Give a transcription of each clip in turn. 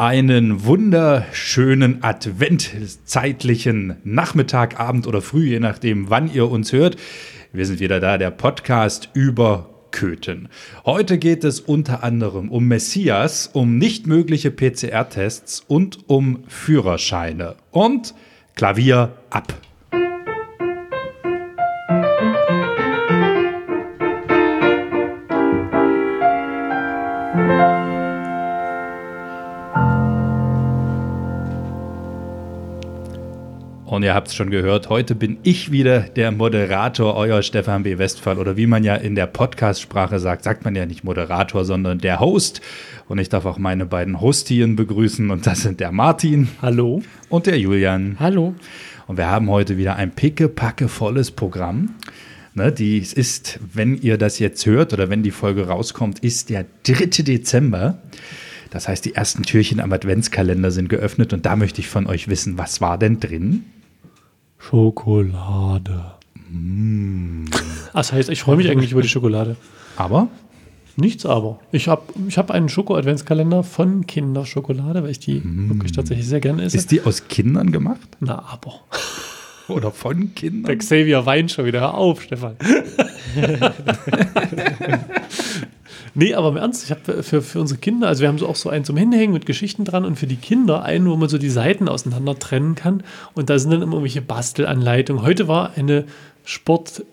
Einen wunderschönen adventzeitlichen Nachmittag, Abend oder Früh, je nachdem, wann ihr uns hört. Wir sind wieder da, der Podcast über Köthen. Heute geht es unter anderem um Messias, um nicht mögliche PCR-Tests und um Führerscheine. Und Klavier ab. Und ihr habt es schon gehört, heute bin ich wieder der Moderator, euer Stefan B. Westphal. Oder wie man ja in der Podcast-Sprache sagt, sagt man ja nicht Moderator, sondern der Host. Und ich darf auch meine beiden Hostien begrüßen. Und das sind der Martin. Hallo. Und der Julian. Hallo. Und wir haben heute wieder ein pickepackevolles Programm. Ne, die ist, wenn ihr das jetzt hört oder wenn die Folge rauskommt, ist der 3. Dezember. Das heißt, die ersten Türchen am Adventskalender sind geöffnet und da möchte ich von euch wissen, was war denn drin? Schokolade. Mm. Das heißt, ich freue mich eigentlich über die Schokolade. Aber? Nichts aber. Ich habe ich hab einen Schoko-Adventskalender von Kinderschokolade, weil ich die mm. wirklich tatsächlich sehr gerne esse. Ist die aus Kindern gemacht? Na, aber. Oder von Kindern? Der Xavier weint schon wieder. Hör auf, Stefan. Nee, aber im Ernst, ich habe für, für unsere Kinder, also wir haben so auch so einen zum Hinhängen mit Geschichten dran und für die Kinder einen, wo man so die Seiten auseinander trennen kann. Und da sind dann immer irgendwelche Bastelanleitungen. Heute war eine Sport-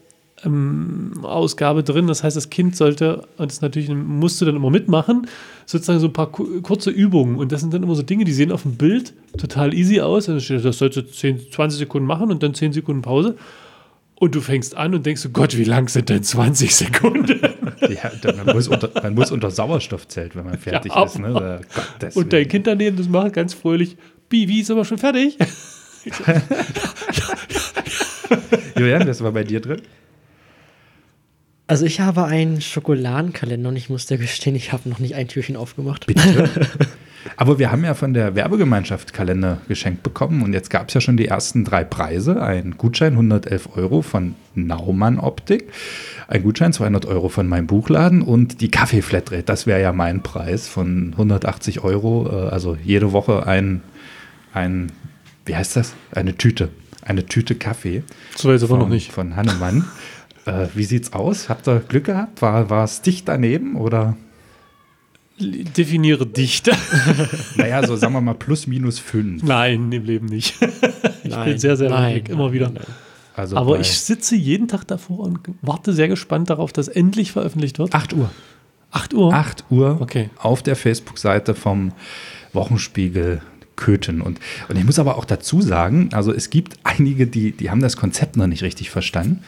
ähm, drin. Das heißt, das Kind sollte, und das natürlich musste dann immer mitmachen, sozusagen so ein paar kurze Übungen. Und das sind dann immer so Dinge, die sehen auf dem Bild total easy aus. Also das sollst du 10, 20 Sekunden machen und dann 10 Sekunden Pause. Und du fängst an und denkst, oh Gott, wie lang sind denn 20 Sekunden? Ja, man, muss unter, man muss unter Sauerstoff zählt, wenn man fertig ja, ist. Ne? Gott, und dein Kind daneben, das macht ganz fröhlich, Bibi ist aber schon fertig. Julian, was war bei dir drin? Also ich habe einen Schokoladenkalender und ich muss dir gestehen, ich habe noch nicht ein Türchen aufgemacht. Bitte? Aber wir haben ja von der Werbegemeinschaft Kalender geschenkt bekommen und jetzt gab es ja schon die ersten drei Preise. Ein Gutschein 111 Euro von Naumann Optik, ein Gutschein 200 Euro von meinem Buchladen und die Kaffee-Flatrate, das wäre ja mein Preis von 180 Euro. Äh, also jede Woche ein, ein, wie heißt das? Eine Tüte. Eine Tüte Kaffee. So ist aber noch nicht. Von Hannemann. äh, wie sieht's aus? Habt ihr Glück gehabt? War, war es dicht daneben oder? Definiere Dichte. naja, so sagen wir mal plus minus fünf. Nein, im Leben nicht. ich nein, bin sehr, sehr nein, immer nein, wieder. Also Aber ich sitze jeden Tag davor und warte sehr gespannt darauf, dass endlich veröffentlicht wird. 8 Uhr. 8 Uhr? 8 Uhr okay. auf der Facebook-Seite vom Wochenspiegel Köthen. Und, und ich muss aber auch dazu sagen, also es gibt einige, die, die haben das Konzept noch nicht richtig verstanden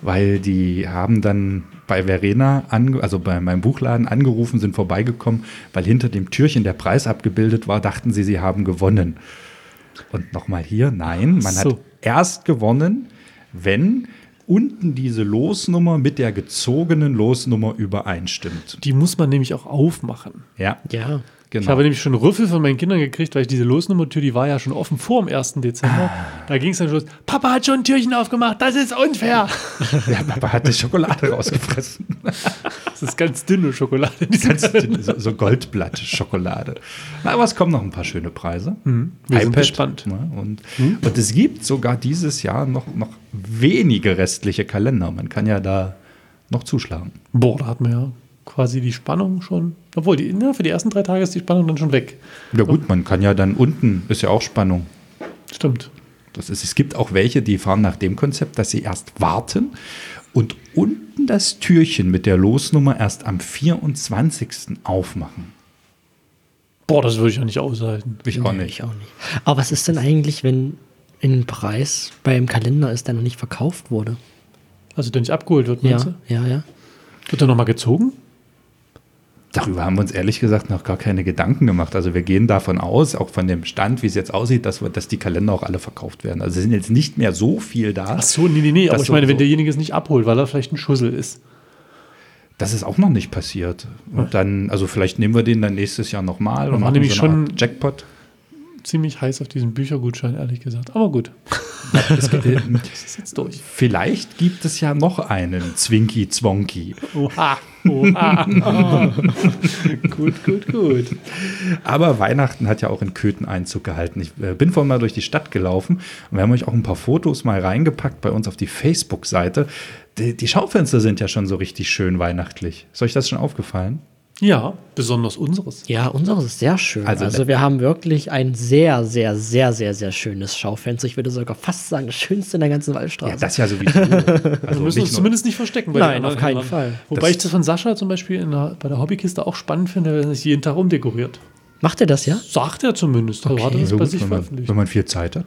weil die haben dann bei Verena, also bei meinem Buchladen angerufen, sind vorbeigekommen, weil hinter dem Türchen der Preis abgebildet war, dachten sie, sie haben gewonnen. Und nochmal hier, nein, man so. hat erst gewonnen, wenn unten diese Losnummer mit der gezogenen Losnummer übereinstimmt. Die muss man nämlich auch aufmachen. Ja. Ja. Genau. Ich habe nämlich schon Rüffel von meinen Kindern gekriegt, weil ich diese Losnummertür, die war ja schon offen vor dem 1. Dezember. Ah. Da ging es dann schon los. Papa hat schon ein Türchen aufgemacht, das ist unfair. Ja, Papa hat die Schokolade rausgefressen. Das ist ganz dünne Schokolade. Ganz dünne, so, so Goldblatt-Schokolade. Aber es kommen noch ein paar schöne Preise. Mhm. Wir iPad, sind gespannt. Ne? Und, mhm. und es gibt sogar dieses Jahr noch, noch wenige restliche Kalender. Man kann ja da noch zuschlagen. Boah, da hat man ja quasi die Spannung schon. Obwohl, die, na, für die ersten drei Tage ist die Spannung dann schon weg. Ja, gut, man kann ja dann unten, ist ja auch Spannung. Stimmt. Das ist, es gibt auch welche, die fahren nach dem Konzept, dass sie erst warten und unten das Türchen mit der Losnummer erst am 24. aufmachen. Boah, das würde ich ja nicht aushalten. Ich auch, nee, nicht. ich auch nicht. Aber was ist denn eigentlich, wenn ein Preis beim Kalender ist, der noch nicht verkauft wurde? Also der nicht abgeholt wird, meinst ja, du? Ja, ja. Wird er nochmal gezogen? Darüber haben wir uns ehrlich gesagt noch gar keine Gedanken gemacht. Also wir gehen davon aus, auch von dem Stand, wie es jetzt aussieht, dass, wir, dass die Kalender auch alle verkauft werden. Also es sind jetzt nicht mehr so viel da. Ach so, nee, nee, nee. Aber ich meine, so, wenn derjenige es nicht abholt, weil er vielleicht ein Schussel ist. Das ist auch noch nicht passiert. Und dann, also vielleicht nehmen wir den dann nächstes Jahr nochmal und machen nämlich so schon Jackpot. Ziemlich heiß auf diesen Büchergutschein, ehrlich gesagt. Aber gut, äh, das ist jetzt durch. vielleicht gibt es ja noch einen Zwinky Zwonky. Oha, oha. Gut, gut, gut. Aber Weihnachten hat ja auch in Köthen Einzug gehalten. Ich äh, bin vorhin mal durch die Stadt gelaufen und wir haben euch auch ein paar Fotos mal reingepackt bei uns auf die Facebook-Seite. Die, die Schaufenster sind ja schon so richtig schön weihnachtlich. Ist euch das schon aufgefallen? Ja, besonders unseres. Ja, unseres ist sehr schön. Also- Also, wir haben wirklich ein sehr, sehr, sehr, sehr, sehr schönes Schaufenster. Ich würde sogar fast sagen, das schönste in der ganzen Waldstraße. Ja, das ja sowieso. Also wir müssen nicht uns nur- zumindest nicht verstecken. bei Nein, auf keinen. Fall. Wobei Das- ich das von Sascha zum Beispiel in der, bei der Hobbykiste auch spannend finde, wenn er sich jeden Tag umdekoriert. Macht er das ja? Sagt er zumindest. Also hat er das so bei gut, sich wenn, man, veröffentlicht. wenn man viel Zeit hat.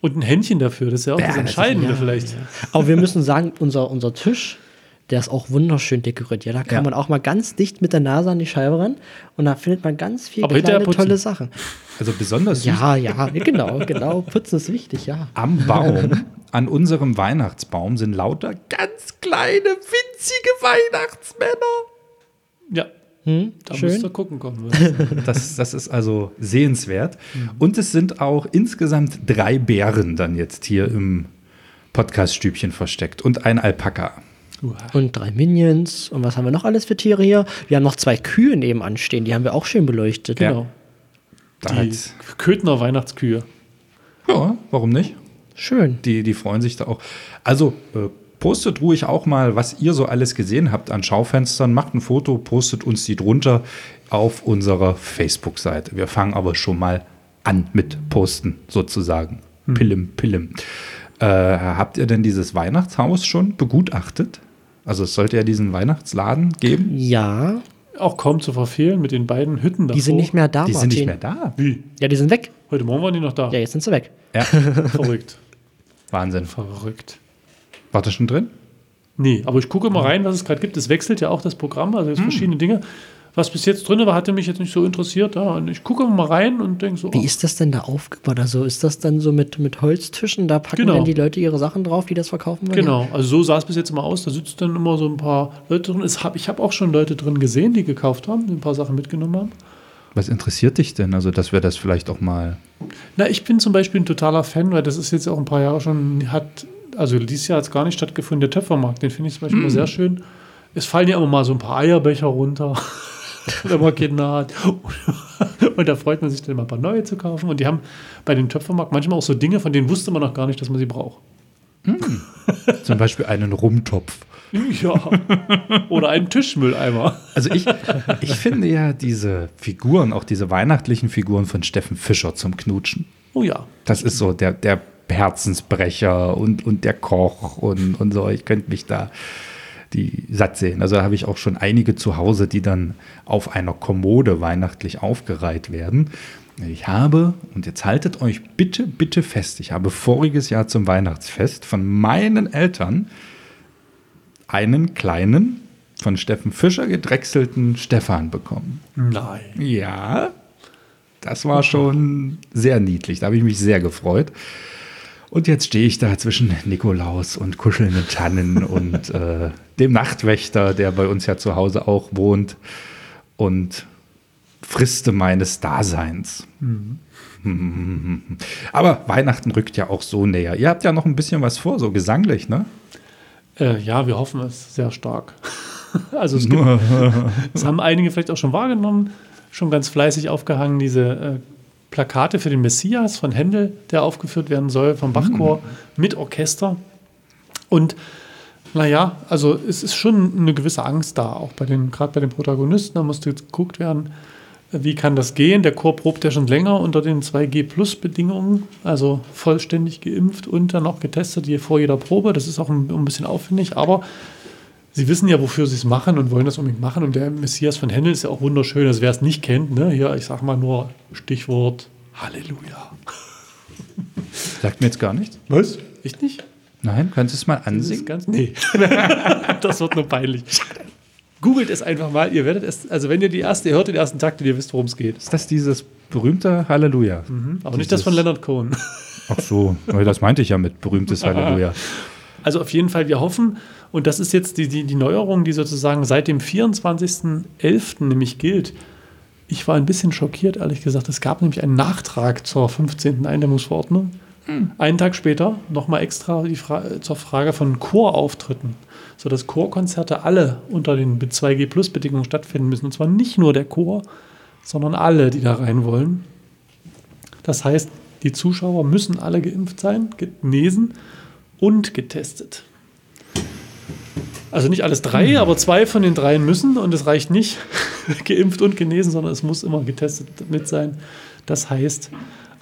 Und ein Händchen dafür, das ist ja auch Ja, das das ist- Entscheidende ja, vielleicht. Aber wir müssen sagen, unser, unser Tisch, der ist auch wunderschön dekoriert. Ja, da kann Ja. man auch mal ganz dicht mit der Nase an die Scheibe ran und da findet man ganz viele kleine tolle Sachen. Also besonders süß Ja, ja, genau, genau. Putzen ist wichtig, ja. am Baum, an unserem Weihnachtsbaum sind lauter ganz kleine, winzige Weihnachtsmänner. Ja, Hm, da schön. müsst ihr gucken kommen. Das, das ist also sehenswert. Und es sind auch insgesamt drei Bären dann jetzt hier im Podcaststübchen versteckt und ein Alpaka. Und drei Minions. Und was haben wir noch alles für Tiere hier? Wir haben noch zwei Kühe nebenan stehen, die haben wir auch schön beleuchtet. Ja. Genau. Da Die hat's- Köthner Weihnachtskühe. ja, warum nicht? Schön. Die, die freuen sich da auch. Also äh, postet ruhig auch mal, was ihr so alles gesehen habt an Schaufenstern. Macht ein Foto, postet uns die drunter auf unserer Facebook-Seite. Wir fangen aber schon mal an mit Posten sozusagen. Pillim, pillim. Äh, habt ihr denn dieses Weihnachtshaus schon begutachtet? Also es sollte ja diesen Weihnachtsladen geben. Ja, Auch kaum zu verfehlen mit den beiden Hütten davor. die sind nicht mehr da, Die sind nicht Martin. mehr da. Wie? Ja, die sind weg. Heute Morgen waren die noch da. Ja, jetzt sind sie weg. Ja, Verrückt. Wahnsinn. Verrückt. War das schon drin? Nee, aber ich gucke mal rein, was es gerade gibt. Es wechselt ja auch das Programm, also es Hm. verschiedene Dinge. Was bis jetzt drin war, hatte mich jetzt nicht so interessiert. Ja, und ich gucke mal rein und denke so, Wie oh, ist das denn da aufgebaut? Also ist das dann so mit, mit Holztischen? Da packen Genau. dann die Leute ihre Sachen drauf, die das verkaufen wollen? Genau, also so sah es bis jetzt immer aus. Da sitzen dann immer so ein paar Leute drin. Es hab, ich habe auch schon Leute drin gesehen, die gekauft haben, die ein paar Sachen mitgenommen haben. Was interessiert dich denn? Also, dass wir das vielleicht auch mal. Na, ich bin zum Beispiel ein totaler Fan, weil das ist jetzt auch ein paar Jahre schon, hat, also dieses Jahr hat es gar nicht stattgefunden, der Töpfermarkt, den finde ich zum Beispiel immer sehr schön. Es fallen ja immer mal so ein paar Eierbecher runter, wenn man Kinder hat. Und da freut man sich dann mal ein paar neue zu kaufen. Und die haben bei dem Töpfermarkt manchmal auch so Dinge, von denen wusste man noch gar nicht, dass man sie braucht. Zum Beispiel einen Rumtopf. Ja. Oder einen Tischmülleimer. Also ich, ich finde ja diese Figuren, auch diese weihnachtlichen Figuren von Steffen Fischer zum Knutschen. Oh ja. Das ist so der, der Herzensbrecher und, und der Koch und, und so. Ich könnte mich da die satt sehen. Also da habe ich auch schon einige zu Hause, die dann auf einer Kommode weihnachtlich aufgereiht werden. Ich habe, und jetzt haltet euch bitte, bitte fest, ich habe voriges Jahr zum Weihnachtsfest von meinen Eltern einen kleinen, von Steffen Fischer gedrechselten Stefan bekommen. Nein. Ja, das war schon sehr niedlich. Da habe ich mich sehr gefreut. Und jetzt stehe ich da zwischen Nikolaus und kuschelnden Tannen und äh, dem Nachtwächter, der bei uns ja zu Hause auch wohnt, und friste meines Daseins. Aber Weihnachten rückt ja auch so näher. Ihr habt ja noch ein bisschen was vor, so gesanglich, ne? Äh, ja, wir hoffen es sehr stark. Also es, gibt, es haben einige vielleicht auch schon wahrgenommen, schon ganz fleißig aufgehangen, diese äh, Plakate für den Messias von Händel, der aufgeführt werden soll, vom Bachchor mit Orchester. Und naja, also es ist schon eine gewisse Angst da, auch bei den, gerade bei den Protagonisten, da musste jetzt geguckt werden, wie kann das gehen? Der Chor probt ja schon länger unter den 2G-Plus-Bedingungen, also vollständig geimpft und dann auch getestet, je vor jeder Probe. Das ist auch ein, ein bisschen aufwendig, aber sie wissen ja, wofür sie es machen und wollen das unbedingt machen. Und der Messias von Händel ist ja auch wunderschön. Also wer es nicht kennt, ne, hier, ich sag mal nur Stichwort Halleluja. Sagt mir jetzt gar nichts. Was? Ich nicht? Nein, kannst du es mal ansingen? ganz. Nee. das wird nur peinlich. Googelt es einfach mal, ihr werdet es, also wenn ihr die erste, ihr hört den ersten Takt und ihr wisst, worum es geht. Ist das dieses berühmte Halleluja? Aber nicht das von Leonard Cohen. Ach so, das meinte ich ja mit berühmtes Halleluja. Also auf jeden Fall, wir hoffen, und das ist jetzt die, die, die Neuerung, die sozusagen seit dem 24.11. nämlich gilt, Ich war ein bisschen schockiert, ehrlich gesagt. Es gab nämlich einen Nachtrag zur 15. Eindämmungsverordnung. Einen Tag später nochmal extra die Fra zur Frage von Chorauftritten, sodass Chorkonzerte alle unter den 2G-Plus-Bedingungen stattfinden müssen. Und zwar nicht nur der Chor, sondern alle, die da rein wollen. Das heißt, die Zuschauer müssen alle geimpft sein, genesen und getestet. Also nicht alles drei, aber zwei von den dreien müssen und es reicht nicht geimpft und genesen, sondern es muss immer getestet mit sein. Das heißt,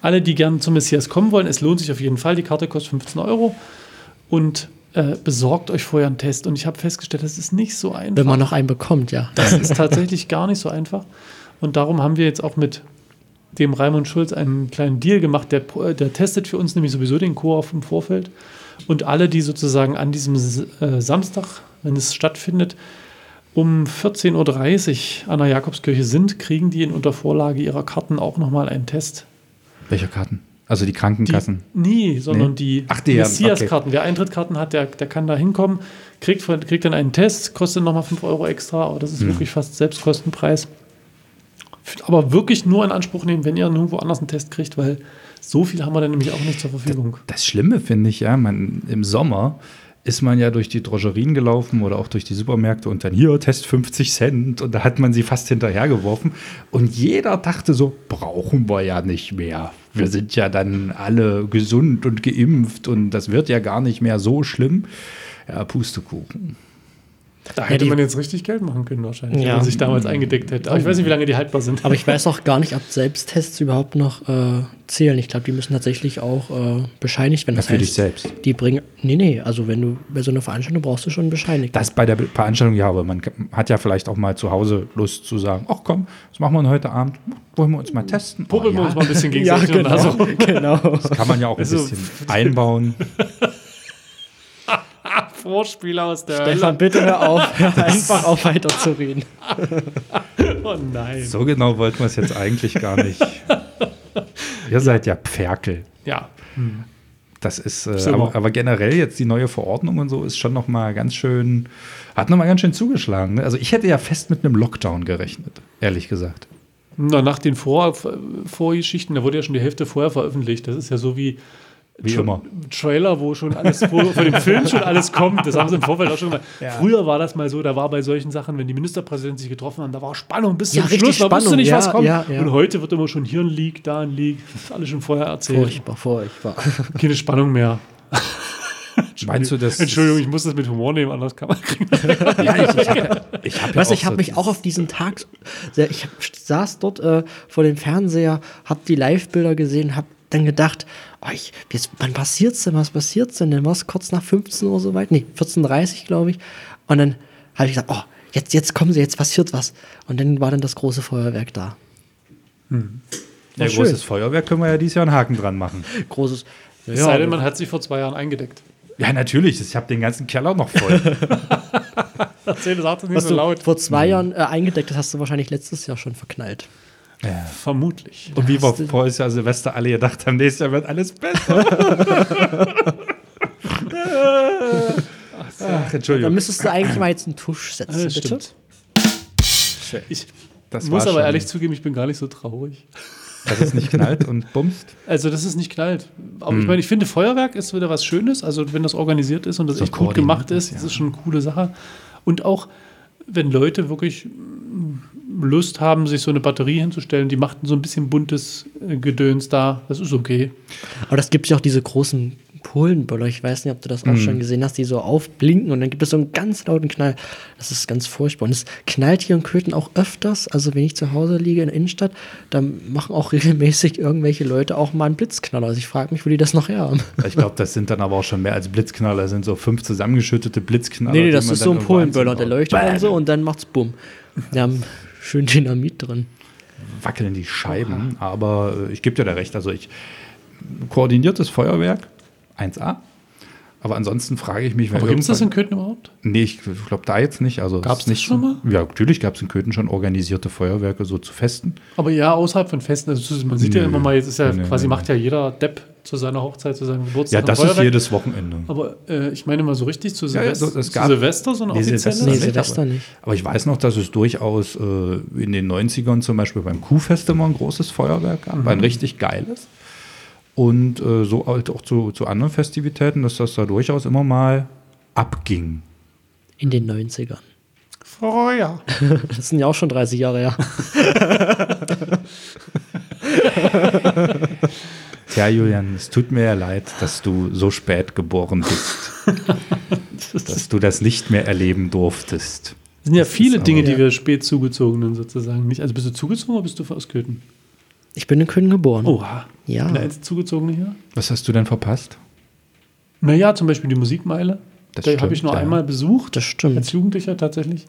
alle, die gerne zum Messias kommen wollen, es lohnt sich auf jeden Fall. Die Karte kostet 15 Euro und äh, besorgt euch vorher einen Test. Und ich habe festgestellt, das ist nicht so einfach. Wenn man noch einen bekommt, ja. Das ist tatsächlich gar nicht so einfach. Und darum haben wir jetzt auch mit dem Raimund Schulz einen kleinen Deal gemacht. Der, der testet für uns nämlich sowieso den Chor auf im Vorfeld. Und alle, die sozusagen an diesem äh, Samstag, wenn es stattfindet, um 14.30 Uhr an der Jakobskirche sind, kriegen die in Untervorlage ihrer Karten auch nochmal einen Test. Welche Karten? Also die Die, Krankenkassen. nee, sondern Nee? die Ach, die, Messias-Karten. Wer Eintrittskarten hat, der, der kann da hinkommen, kriegt, kriegt dann einen Test, kostet nochmal 5 Euro extra, aber das ist Hm. wirklich fast Selbstkostenpreis. Aber wirklich nur in Anspruch nehmen, wenn ihr nirgendwo anders einen Test kriegt, weil so viel haben wir dann nämlich auch nicht zur Verfügung. Das Schlimme finde ich ja, man, im Sommer ist man ja durch die Drogerien gelaufen oder auch durch die Supermärkte und dann hier, Test 50 Cent und da hat man sie fast hinterhergeworfen und jeder dachte so, brauchen wir ja nicht mehr. Wir sind ja dann alle gesund und geimpft und das wird ja gar nicht mehr so schlimm. Ja, Pustekuchen. Da hätte die- man jetzt richtig Geld machen können wahrscheinlich, Ja. wenn man sich damals eingedeckt hätte. Aber ich weiß nicht, wie lange die haltbar sind. Aber ich weiß auch gar nicht, ob Selbsttests überhaupt noch äh, zählen. Ich glaube, die müssen tatsächlich auch äh, bescheinigt werden. Das für dich heißt, selbst. die bringen. Nee, nee, also wenn du bei so einer Veranstaltung brauchst du schon bescheinigt. Das bei der Veranstaltung ja, aber man hat ja vielleicht auch mal zu Hause Lust zu sagen, ach komm, was machen wir heute Abend? Wollen wir uns mal testen? Puppeln Oh, wir ja. uns mal ein bisschen ja, gegenseitig genau. also, genau. Kann man ja auch ein Also- bisschen einbauen. Vorspiel aus der Stefan, bitte hör auf, hör einfach auf weiter zu reden. Oh nein. So genau wollten wir es jetzt eigentlich gar nicht. Ihr seid ja Pferkel. Ja. Das ist, äh, aber, aber generell jetzt die neue Verordnung und so ist schon noch mal ganz schön, hat noch mal ganz schön zugeschlagen. Ne? Also ich hätte ja fest mit einem Lockdown gerechnet, ehrlich gesagt. Na, nach den Vor Vorgeschichten, da wurde ja schon die Hälfte vorher veröffentlicht. Das ist ja so wie, Wie Tra- immer. Trailer, wo schon alles vor, vor dem Film schon alles kommt. Das haben sie im Vorfeld auch schon mal. Früher war das mal so, da war bei solchen Sachen, wenn die Ministerpräsidenten sich getroffen haben, da war Spannung bis Ja, zum richtig Schluss, man wusste nicht, ja, was kommt. ja, ja. Und heute wird immer schon hier ein Leak, da ein Leak. Das ist alles schon vorher erzählt. Furchtbar, furchtbar. Keine Spannung mehr. Meinst du das? Entschuldigung, ich muss das mit Humor nehmen, anders kann man kriegen. Ja, ich, ich habe hab ja Weißt du, auch ich habe so mich auch auf diesen Tag, ich hab, saß dort äh, vor dem Fernseher, habe die Live-Bilder gesehen, habe dann gedacht, oh, ich, jetzt, wann passiert's denn, was passiert's denn? Dann war es kurz nach 15 Uhr soweit, nee, 14.30 glaube ich. Und dann habe ich gesagt, oh, jetzt, jetzt kommen sie, jetzt passiert was. Und dann war dann das große Feuerwerk da. Ja, schön. großes Feuerwerk können wir ja dieses Jahr einen Haken dran machen. Großes. Es sei denn, man hat sich vor zwei Jahren eingedeckt. Ja, natürlich. Ich habe den ganzen Keller noch voll. Erzähl, sag das nicht was so du laut. vor zwei Jahren äh, eingedeckt hast, hast du wahrscheinlich letztes Jahr schon verknallt. Vermutlich. Und wie wir vorher Jahr Silvester alle gedacht haben, nächstes Jahr wird alles besser. Ach, Entschuldigung. müsstest du eigentlich mal jetzt einen Tusch setzen, Ja, bitte. stimmt. Ich Das muss aber schon- ehrlich zugeben, ich bin gar nicht so traurig. Dass es nicht knallt und bumst. Also, dass es nicht knallt. Aber Hm. ich meine, ich finde, Feuerwerk ist wieder was Schönes. Also, wenn das organisiert ist und das So echt gut gemacht ist, ist, das ja. ist schon eine coole Sache. Und auch, wenn Leute wirklich Lust haben, sich so eine Batterie hinzustellen, die macht so ein bisschen buntes äh, Gedöns da, das ist okay. Aber das gibt ja auch diese großen Polenböller. Ich weiß nicht, ob du das auch schon gesehen hast, die so aufblinken und dann gibt es so einen ganz lauten Knall. Das ist ganz furchtbar. Und es knallt hier in Köthen auch öfters. Also wenn ich zu Hause liege in der Innenstadt, dann machen auch regelmäßig irgendwelche Leute auch mal einen Blitzknaller. Also ich frage mich, wo die das noch her haben. Ich glaube, das sind dann aber auch schon mehr als Blitzknaller. Das sind so fünf zusammengeschüttete Blitzknaller. nee, nee, das ist so ein Polenböller. Der leuchtet Bam! so und dann macht's bumm. Haben schön Dynamit drin. wackeln die Scheiben. Aber äh, ich gebe dir da recht. Also ich koordiniertes Feuerwerk 1A. Aber ansonsten frage ich mich, wer Aber gibt es das in Köthen überhaupt? Nee, ich glaube da jetzt nicht. Also es Gab's ist nicht das schon mal? Ja, natürlich gab es in Köthen schon organisierte Feuerwerke so zu Festen. Aber ja, außerhalb von Festen. Also man sieht ja Nö. immer mal, jetzt ist ja nö, quasi nö. macht ja jeder Depp zu seiner Hochzeit, zu seinem Geburtstag. Ja, ein das ist jedes Wochenende. Aber äh, ich meine mal so richtig zu, Ja, ja, Silvester, so, es zu gab- Silvester, so eine Nee. Silvester Nee, nicht, Silvester aber- nicht. Aber ich weiß noch, dass es durchaus äh, in den 90ern zum Beispiel beim Kuhfest immer ein großes Feuerwerk gab, Mhm. ein richtig geiles. Und äh, so halt auch zu, zu anderen Festivitäten, dass das da durchaus immer mal abging. In den 90ern. Feuer. Das sind ja auch schon 30 Jahre her. Tja, Julian, es tut mir ja leid, dass du so spät geboren bist. dass du das nicht mehr erleben durftest. Das sind ja Das viele Dinge, aber- die wir spät zugezogenen sozusagen nicht. Also bist du zugezogen oder bist du aus Köthen? Ich bin in Köln geboren. Oha. Ja. Ich bin der einzige Zugezogene hier. Was hast du denn verpasst? Naja, zum Beispiel die Musikmeile. Das Da habe ich nur ja. einmal besucht. Das stimmt. Als Jugendlicher tatsächlich.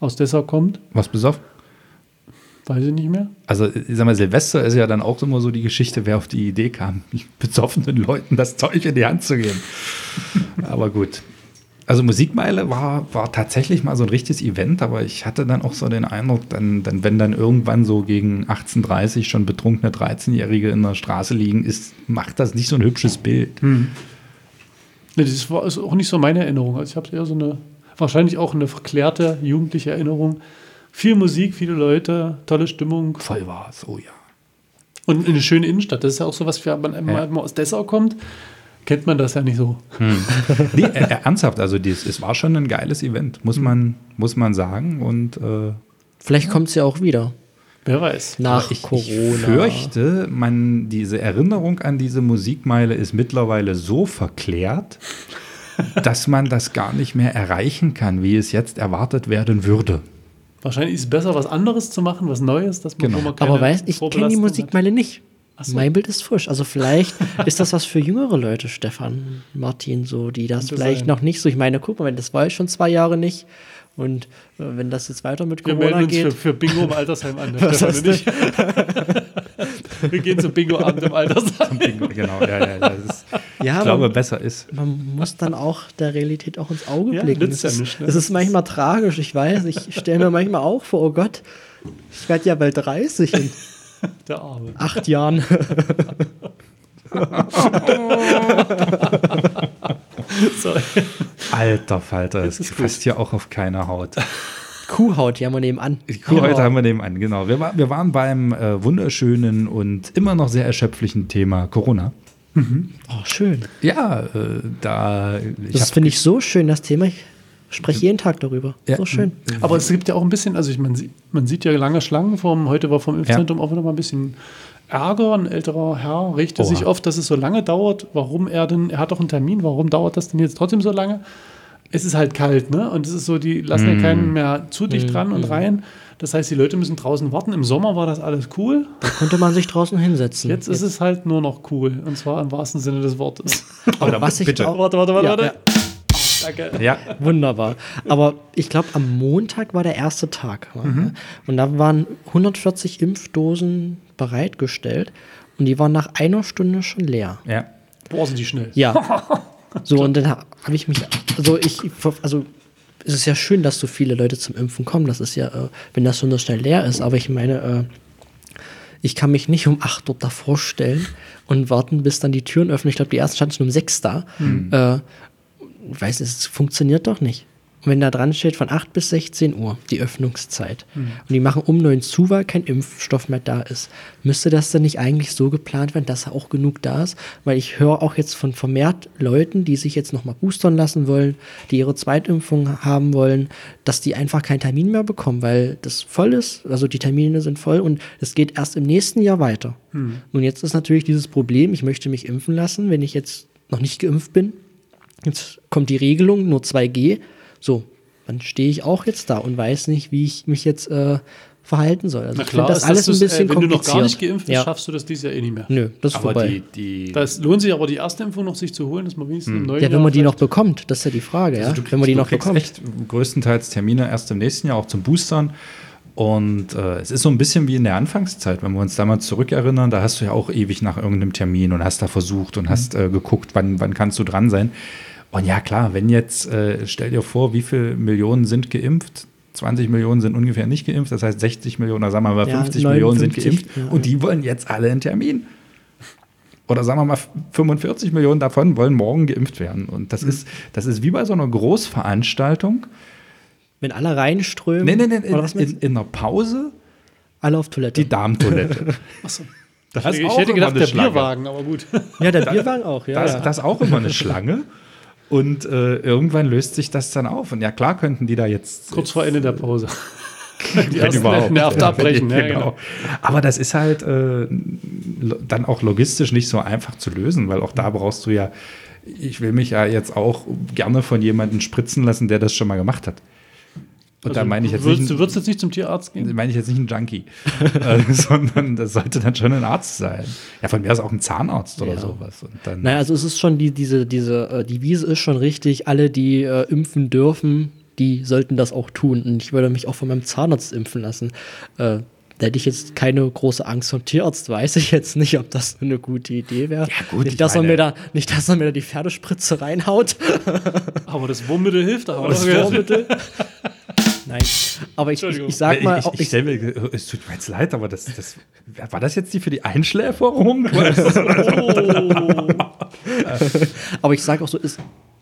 Aus Dessau kommt. Was besoffen? Weiß ich nicht mehr. Also, ich sag mal, Silvester ist ja dann auch immer so die Geschichte, wer auf die Idee kam, besoffenen Leuten das Zeug in die Hand zu geben. aber gut. Also Musikmeile war, war tatsächlich mal so ein richtiges Event, aber ich hatte dann auch so den Eindruck, dann, dann, wenn dann irgendwann so gegen 18.30 schon betrunkene 13-Jährige in der Straße liegen, ist, macht das nicht so ein hübsches Bild. Nee, das war ist auch nicht so meine Erinnerung. Also ich habe eher so eine, wahrscheinlich auch eine verklärte jugendliche Erinnerung. Viel Musik, viele Leute, tolle Stimmung Voll war es, oh ja. und eine schöne Innenstadt. Das ist ja auch so was, wenn man Ja. einmal aus Dessau kommt, kennt man das ja nicht so. Nee, äh, äh, ernsthaft, also dies, es war schon ein geiles Event, muss man, muss man sagen. Und äh, Vielleicht kommt es ja auch wieder. Wer weiß. Nach ich, Corona. ich fürchte, man, diese Erinnerung an diese Musikmeile ist mittlerweile so verklärt, dass man das gar nicht mehr erreichen kann, wie es jetzt erwartet werden würde. Wahrscheinlich ist es besser, was anderes zu machen, was Neues, dass man, Genau. Aber weißt ich kenne die Musikmeile nicht. So. Mein Bild ist frisch. Also vielleicht ist das was für jüngere Leute, Stefan, Martin, so, die das Könnte vielleicht sein. noch nicht so. Ich meine, guck mal, das war jetzt schon zwei Jahre nicht. Und äh, wenn das jetzt weiter mit hat. Wir Corona melden uns für, geht. für Bingo im Altersheim an. Was Stefan und ich. Wir gehen zum Bingo-Abend im Altersheim. genau, ja, ja, das ist, Ja, ich glaube, aber besser ist. man muss dann auch der Realität auch ins Auge Ja, blicken. nützt Das ja ist, nicht, ne? das ist manchmal tragisch, ich weiß. Ich stelle mir manchmal auch vor, oh Gott, ich werde ja bald 30 in Der Arme. acht Jahren. So. Alter Falter, es fasst hier auch auf keiner Haut. Kuhhaut, die haben wir nebenan. Die Kuh heute haben wir nebenan, genau. Wir, war, wir waren beim äh, wunderschönen und immer noch sehr erschöpflichen Thema Corona. Oh, schön. Ja, äh, da. Ich Das finde ich so schön, das Thema. Ich spreche jeden Tag darüber. Ja. So schön. Aber es gibt ja auch ein bisschen, also ich, man, sieht, man sieht ja lange Schlangen vom, heute war vom Impfzentrum auch wieder mal ein bisschen Ärger. Ein älterer Herr regte Oha. sich oft, dass es so lange dauert. Warum er denn, er hat doch einen Termin, warum dauert das denn jetzt trotzdem so lange? Es ist halt kalt, ne? Und es ist so, die lassen ja keinen mehr zu dicht dran und rein. Das heißt, die Leute müssen draußen warten. Im Sommer war das alles cool. Da konnte man sich draußen hinsetzen. Jetzt ist es halt nur noch cool. Und zwar im wahrsten Sinne des Wortes. Oder was ich bitte. auch- warte, warte, warte, Ja, warte. ja. Danke. Ja, Wunderbar. Aber ich glaube, am Montag war der erste Tag. Und da waren 140 Impfdosen bereitgestellt. Und die waren nach einer Stunde schon leer. ja. Boah, sind die schnell. Ja. So, und dann habe ich mich, also ich, also es ist ja schön, dass so viele Leute zum Impfen kommen. Das ist ja, äh, wenn das schon so schnell leer ist, aber ich meine, äh, ich kann mich nicht um acht dort davor stellen und warten, bis dann die Türen öffnen. Ich glaube, die ersten standen schon um sechs da. Äh, ich weiß, es funktioniert doch nicht. Und wenn da dran steht von 8 bis 16 Uhr die Öffnungszeit und die machen um 9 zu, weil kein Impfstoff mehr da ist, müsste das dann nicht eigentlich so geplant werden, dass auch genug da ist? Weil ich höre auch jetzt von vermehrt Leuten, die sich jetzt nochmal boostern lassen wollen, die ihre Zweitimpfung haben wollen, dass die einfach keinen Termin mehr bekommen, weil das voll ist. Also die Termine sind voll und es geht erst im nächsten Jahr weiter. Nun jetzt ist natürlich dieses Problem, ich möchte mich impfen lassen, wenn ich jetzt noch nicht geimpft bin. Jetzt kommt die Regelung, nur 2G. So, dann stehe ich auch jetzt da und weiß nicht, wie ich mich jetzt äh, verhalten soll. Also Na klar, das ist alles ein du's, bisschen äh, wenn du noch gar nicht geimpft bist, ja. schaffst du das dieses Jahr eh nicht mehr. Nö, das ist Aber vorbei. die, die Das lohnt sich aber die erste Impfung noch sich zu holen, dass man wenigstens im neuen ja, wenn man die noch bekommt, das ist ja die Frage, ja. Also du wenn man die du noch kriegst bekommt. echt größtenteils Termine erst im nächsten Jahr auch zum Boostern. Und äh, es ist so ein bisschen wie in der Anfangszeit, wenn wir uns damals zurückerinnern, da hast du ja auch ewig nach irgendeinem Termin und hast da versucht und hast äh, geguckt, wann, wann kannst du dran sein. Und ja, klar, wenn jetzt, äh, stell dir vor, wie viele Millionen sind geimpft? 20 Millionen sind ungefähr nicht geimpft, das heißt 60 Millionen, oder sagen wir mal Ja, 50 Millionen sind 59, geimpft ja, und die wollen jetzt alle einen Termin. Oder sagen wir mal 45 Millionen davon wollen morgen geimpft werden. Und das, ist, das ist wie bei so einer Großveranstaltung. Wenn alle reinströmen. Nee, nee, nee, in, in, in einer Pause alle auf Toilette. die Damentoilette. Achso. Das ist Ich auch hätte immer gedacht, eine der Schlange. Bierwagen, aber gut. ja, der Bierwagen auch, ja. Das, ja. das ist auch immer eine Schlange. Und äh, irgendwann löst sich das dann auf. Und ja, klar könnten die da jetzt. Kurz vor Ende der Pause. Die wenn überhaupt. nervt Ja, abbrechen. Ja, genau. Aber das ist halt äh, dann auch logistisch nicht so einfach zu lösen, weil auch da brauchst du ja, ich will mich ja jetzt auch gerne von jemandem spritzen lassen, der das schon mal gemacht hat. Und da Also, meine ich jetzt würdest, nicht, du würdest jetzt nicht zum Tierarzt gehen? meine ich jetzt nicht einen Junkie, äh, sondern das sollte dann schon ein Arzt sein. Ja, von mir aus auch ein Zahnarzt oder Ja. sowas. Und dann, Naja, also es ist schon die, diese, diese, äh, die Wiese ist schon richtig. Alle, die äh, impfen dürfen, die sollten das auch tun. Und ich würde mich auch von meinem Zahnarzt impfen lassen. Äh, da hätte ich jetzt keine große Angst vom Tierarzt, weiß ich jetzt nicht, ob das eine gute Idee wäre. Ja, gut, ich nicht, dass er mir da, nicht, dass er mir da die Pferdespritze reinhaut. Aber das Wurmmittel hilft da. Das oder? Nein, aber ich, ich, ich sag mal, ich, ich, ich, ich stell mir, es tut mir jetzt leid, aber das, das war das jetzt die für die Einschläferung? Aber ich sage auch so, es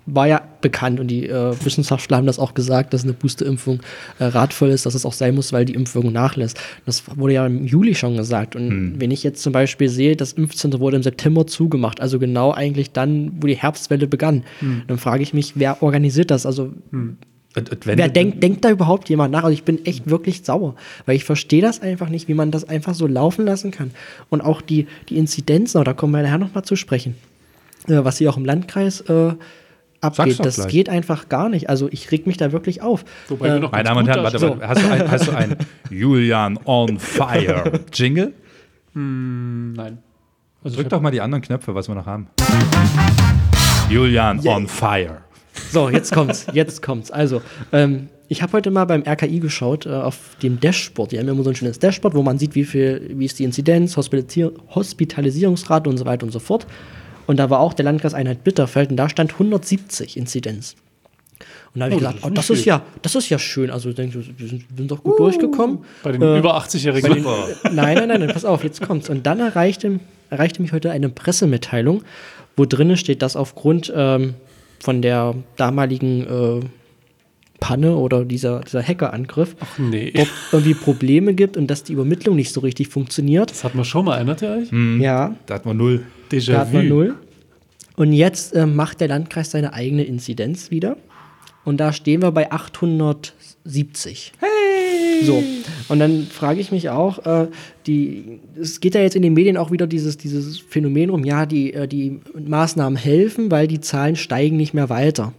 war ja bekannt und die äh, Wissenschaftler haben das auch gesagt, dass eine Boosterimpfung äh, ratvoll ist, dass es auch sein muss, weil die Impfwirkung nachlässt. Das wurde ja im Juli schon gesagt. Und wenn ich jetzt zum Beispiel sehe, das Impfzentrum wurde im September zugemacht, also genau eigentlich dann, wo die Herbstwelle begann, dann frage ich mich, wer organisiert das? Also wenn Wer denkt, denkt da überhaupt jemand nach? Also ich bin echt wirklich sauer, weil ich verstehe das einfach nicht, wie man das einfach so laufen lassen kann. Und auch die, die Inzidenzen, da kommen wir nachher noch mal zu sprechen, äh, was hier auch im Landkreis äh, abgeht, das gleich. geht einfach gar nicht. Also ich reg mich da wirklich auf. Wobei wir noch Meine Damen und gut Herren, warte, warte, hast, du ein, hast du einen Julian on fire Jingle? Nein. Also Drück doch mal die anderen Knöpfe, was wir noch haben. Julian on fire. So, jetzt kommt's, jetzt kommt's. Also, ähm, ich habe heute mal beim RKI geschaut, äh, auf dem Dashboard. Die haben immer so ein schönes Dashboard, wo man sieht, wie viel, wie ist die Inzidenz, Hospitalisier Hospitalisierungsrate und so weiter und so fort. Und da war auch der Landkreis Einheit Bitterfeld und da stand 170 Inzidenz. Und da habe ich Oh, das gedacht, ist oh, das ist viel. ja, das ist ja schön. Also ich denke, wir sind, wir sind doch gut durchgekommen. bei den Äh, über 80-Jährigen. Nein, nein, nein, nein, pass auf, jetzt kommt's. Und dann erreichte, erreichte mich heute eine Pressemitteilung, wo drinnen steht, dass aufgrund ähm, von der damaligen äh, Panne oder dieser, dieser Hackerangriff Ach nee. dort irgendwie Probleme gibt und dass die Übermittlung nicht so richtig funktioniert. Das hat man schon mal, erinnert ihr euch? Ja, Da hat man null. da Déjà hat man vu. null. Und jetzt äh, macht der Landkreis seine eigene Inzidenz wieder. Und da stehen wir bei 870. Hey! So, und dann frage ich mich auch, äh, die, es geht ja jetzt in den Medien auch wieder dieses, dieses Phänomen rum, ja, die, äh, die Maßnahmen helfen, weil die Zahlen steigen nicht mehr weiter.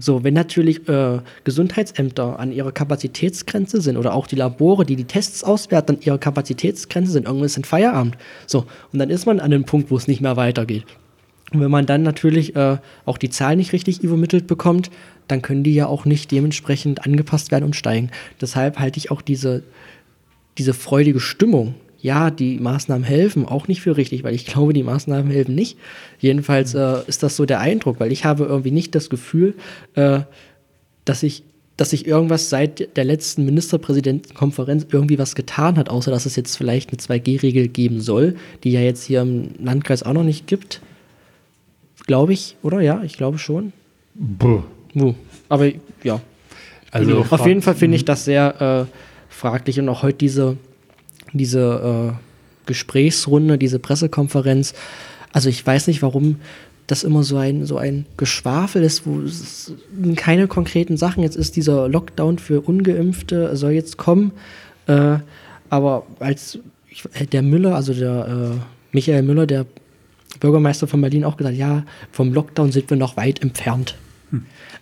So, wenn natürlich äh, Gesundheitsämter an ihrer Kapazitätsgrenze sind oder auch die Labore, die die Tests auswerten, an ihrer Kapazitätsgrenze sind, irgendwann ist ein Feierabend. So, und dann ist man an dem Punkt, wo es nicht mehr weitergeht. Und wenn man dann natürlich äh, auch die Zahlen nicht richtig übermittelt bekommt, dann können die ja auch nicht dementsprechend angepasst werden und steigen. Deshalb halte ich auch diese, diese freudige Stimmung, ja, die Maßnahmen helfen, auch nicht für richtig, weil ich glaube, die Maßnahmen helfen nicht. Jedenfalls äh, ist das so der Eindruck, weil ich habe irgendwie nicht das Gefühl, äh, dass ich dass sich irgendwas seit der letzten Ministerpräsidentenkonferenz irgendwie was getan hat, außer dass es jetzt vielleicht eine 2G-Regel geben soll, die ja jetzt hier im Landkreis auch noch nicht gibt. Glaube ich, oder? Ja, ich glaube schon. Wo? Aber ja, Also, auf jeden Fall finde ich das sehr äh, fraglich und auch heute diese, diese äh, Gesprächsrunde, diese Pressekonferenz. Also ich weiß nicht, warum das immer so ein, so ein Geschwafel ist, wo es keine konkreten Sachen. Jetzt ist dieser Lockdown für Ungeimpfte, soll jetzt kommen. Äh, aber als ich, der Müller, also der äh, Michael Müller, der Bürgermeister von Berlin, auch gesagt, ja, vom Lockdown sind wir noch weit entfernt.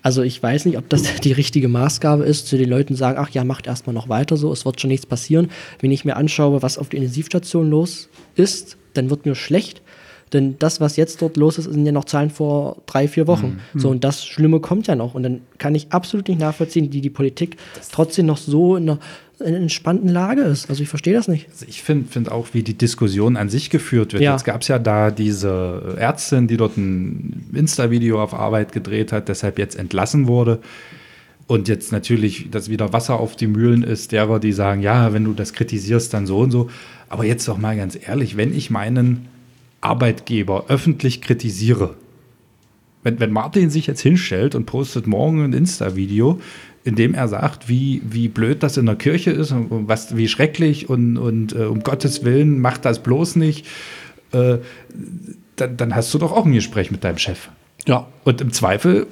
Also ich weiß nicht, ob das die richtige Maßgabe ist, zu den Leuten sagen, ach ja, macht erstmal noch weiter so, es wird schon nichts passieren. Wenn ich mir anschaue, was auf der Intensivstation los ist, dann wird mir schlecht. Denn das, was jetzt dort los ist, sind ja noch Zahlen vor drei, vier Wochen. Mhm. So, und das Schlimme kommt ja noch. Und dann kann ich absolut nicht nachvollziehen, wie die Politik trotzdem noch so in einer, in einer entspannten Lage ist. Also ich verstehe das nicht. Also ich finde find auch, wie die Diskussion an sich geführt wird. Ja. Jetzt gab es ja da diese Ärztin, die dort ein Insta-Video auf Arbeit gedreht hat, deshalb jetzt entlassen wurde. Und jetzt natürlich, dass wieder Wasser auf die Mühlen ist, derer, die sagen, ja, wenn du das kritisierst, dann so und so. Aber jetzt doch mal ganz ehrlich, wenn ich meinen Arbeitgeber öffentlich kritisiere, wenn, wenn Martin sich jetzt hinstellt und postet morgen ein Insta-Video, in dem er sagt, wie, wie blöd das in der Kirche ist und was, wie schrecklich und, und äh, um Gottes Willen, mach das bloß nicht, äh, dann, dann hast du doch auch ein Gespräch mit deinem Chef. Ja. Und im Zweifel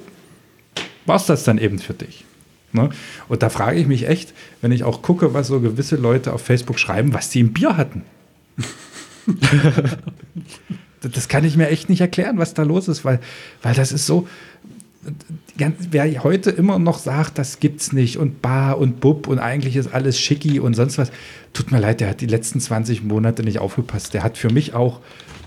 war es das dann eben für dich. Ne? Und da frage ich mich echt, wenn ich auch gucke, was so gewisse Leute auf Facebook schreiben, was die im Bier hatten. das kann ich mir echt nicht erklären, was da los ist, weil, weil das ist so. Wer heute immer noch sagt, das gibt's nicht und Bar und Bub und eigentlich ist alles schicki und sonst was, tut mir leid, der hat die letzten 20 Monate nicht aufgepasst. Der hat für mich auch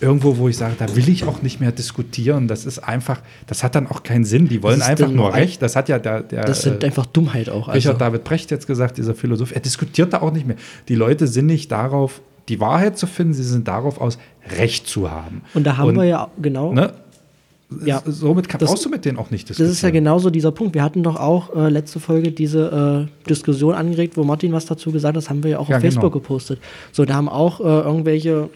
irgendwo, wo ich sage, da will ich auch nicht mehr diskutieren. Das ist einfach, das hat dann auch keinen Sinn. Die wollen einfach nur recht. Das hat ja der, der Das sind äh, einfach Dummheit auch. Also. Richard David Brecht jetzt gesagt, dieser Philosoph, er diskutiert da auch nicht mehr. Die Leute sind nicht darauf, die Wahrheit zu finden, sie sind darauf aus, Recht zu haben. Und da haben wir ja genau. Ne, Ja. somit kann, Das- brauchst du mit denen auch nicht Das diskutieren. ist ja genauso dieser Punkt. Wir hatten doch auch äh, letzte Folge diese äh, Diskussion angeregt, wo Martin was dazu gesagt hat. Das haben wir ja auch Ja, auf genau. Facebook gepostet. So, da haben auch äh, irgendwelche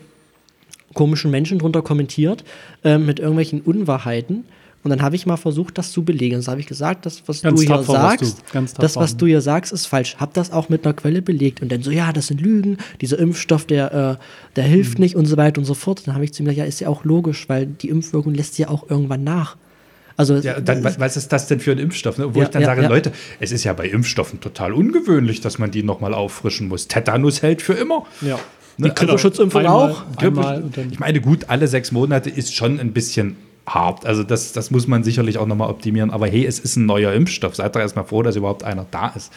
komischen Menschen drunter kommentiert äh, mit irgendwelchen Unwahrheiten. Und dann habe ich mal versucht, das zu belegen. Das habe ich gesagt, das, was Ganz du hier tapfer sagst, du. Ganz das, was du hier sagst, ist falsch. Hab das auch mit einer Quelle belegt. Und dann so, ja, das sind Lügen, dieser Impfstoff, der, äh, der hilft nicht und so weiter und so fort. Dann habe ich zu ihm gesagt, ja, ist ja auch logisch, weil die Impfwirkung lässt ja auch irgendwann nach. Also, Ja, dann, was, was ist das denn für ein Impfstoff? Ne? Wo Ja, ich dann ja, sage, ja. Leute, es ist ja bei Impfstoffen total ungewöhnlich, dass man die nochmal auffrischen muss. Tetanus hält für immer. Ja. Ne? Die Grippeschutzimpfung Einmal- auch. Einmal und dann Ich meine, gut, alle sechs Monate ist schon ein bisschen hart. Also das, das muss man sicherlich auch nochmal optimieren. Aber hey, es ist ein neuer Impfstoff. Seid doch erstmal froh, dass überhaupt einer da ist.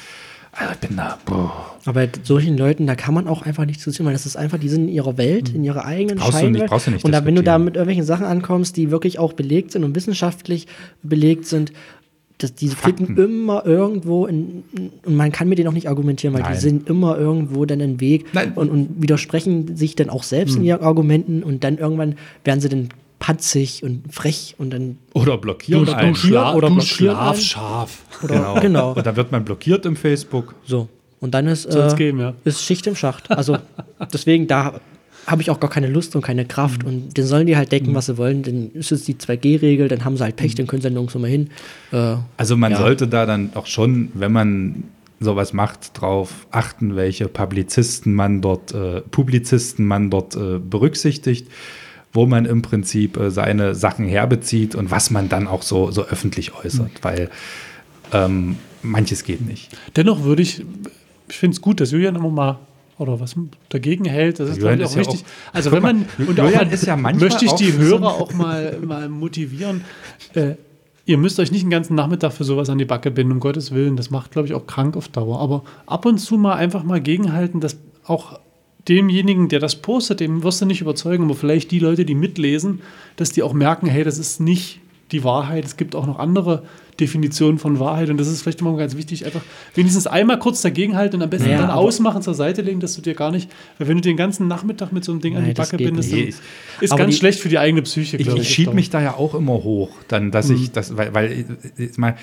Also ich bin da, boah. Aber solchen Leuten, da kann man auch einfach nicht zu weil das ist einfach, die sind in ihrer Welt, in ihrer eigenen Brauchst du nicht- Scheinwelt. brauchst du nicht und da, wenn du da mit irgendwelchen Sachen ankommst, die wirklich auch belegt sind und wissenschaftlich belegt sind, das, die Fakten. finden immer irgendwo in, und man kann mit denen auch nicht argumentieren, weil Nein. die sind immer irgendwo dann einen Weg und, und widersprechen sich dann auch selbst in ihren Argumenten und dann irgendwann werden sie dann patzig und frech und dann Oder blockieren Oder einen. du schla- oder du oder Genau. genau. Und dann wird man blockiert im Facebook. So. Und dann ist, äh, geben, ja. ist Schicht im Schacht. Also deswegen, da habe ich auch gar keine Lust und keine Kraft. Und dann sollen die halt decken, was sie wollen. Dann ist es die 2G-Regel, dann haben sie halt Pech, dann können sie dann nirgendwo mal hin. Äh, Also man Ja. sollte da dann auch schon, wenn man sowas macht, drauf achten, welche Publizisten man dort, äh, Publizisten man dort äh, berücksichtigt, wo man im Prinzip äh, seine Sachen herbezieht und was man dann auch so, so öffentlich äußert, weil ähm, manches geht nicht. Dennoch würde ich, ich finde es gut, dass Julian immer mal oder was dagegen hält. Das ist, glaube Julian ich, auch ist ja auch- also wenn man, mal, und auch Julian mal, ist ja manchmal möchte ich die auch Hörer auch mal, mal motivieren. Äh, ihr müsst euch nicht den ganzen Nachmittag für sowas an die Backe binden, um Gottes Willen. Das macht, glaube ich, auch krank auf Dauer. Aber ab und zu mal einfach mal gegenhalten, dass auch demjenigen, der das postet, dem wirst du nicht überzeugen, aber vielleicht die Leute, die mitlesen, dass die auch merken, hey, das ist nicht die Wahrheit. Es gibt auch noch andere Definitionen von Wahrheit. Und das ist vielleicht immer ganz wichtig, einfach wenigstens einmal kurz dagegenhalten und am besten Naja, dann ausmachen, zur Seite legen, dass du dir gar nicht, weil wenn du den ganzen Nachmittag mit so einem Ding an Nein, die das Backe bindest, dann ist Aber ganz die- schlecht für die eigene Psyche, Ich, ich schiebe mich da ja auch immer hoch, dann, dass ich das, weil, weil äh, jetzt mal,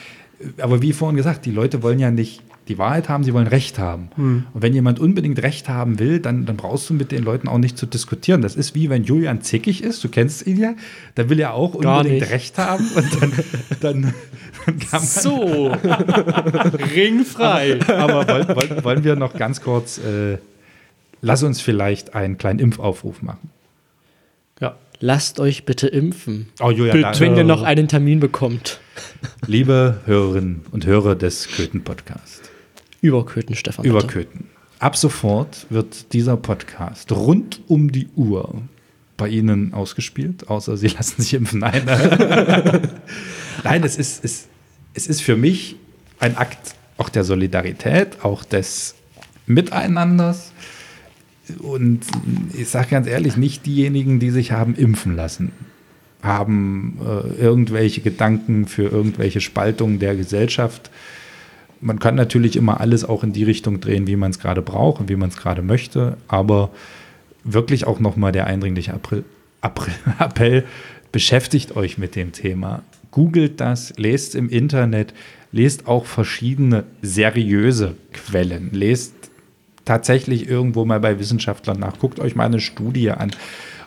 aber wie vorhin gesagt, die Leute wollen ja nicht die Wahrheit haben, sie wollen Recht haben. Und wenn jemand unbedingt Recht haben will, dann, dann brauchst du mit den Leuten auch nicht zu diskutieren. Das ist wie wenn Julian zickig ist, du kennst ihn ja, dann will er auch unbedingt. Recht haben und dann, dann, dann kann man So, ringfrei. Aber wollen, wollen, wollen wir noch ganz kurz, äh, lass uns vielleicht einen kleinen Impfaufruf machen. Ja. lasst euch bitte impfen, Oh, Julian, Bitte. wenn ihr noch einen Termin bekommt. liebe Hörerinnen und Hörer des Köthen-Podcasts, Über Köthen, Stefan. über bitte. Ab sofort wird dieser Podcast rund um die Uhr bei Ihnen ausgespielt, außer Sie lassen sich impfen. Nein, Nein es, ist, es, es ist für mich ein Akt auch der Solidarität, auch des Miteinanders. und ich sage ganz ehrlich, nicht diejenigen, die sich haben impfen lassen, haben äh, irgendwelche Gedanken für irgendwelche Spaltungen der Gesellschaft. Man kann natürlich immer alles auch in die Richtung drehen, wie man es gerade braucht und wie man es gerade möchte, aber wirklich auch nochmal der eindringliche April, April, Appell, beschäftigt euch mit dem Thema. Googelt das, lest im Internet, lest auch verschiedene seriöse Quellen, lest tatsächlich irgendwo mal bei Wissenschaftlern nach, guckt euch mal eine Studie an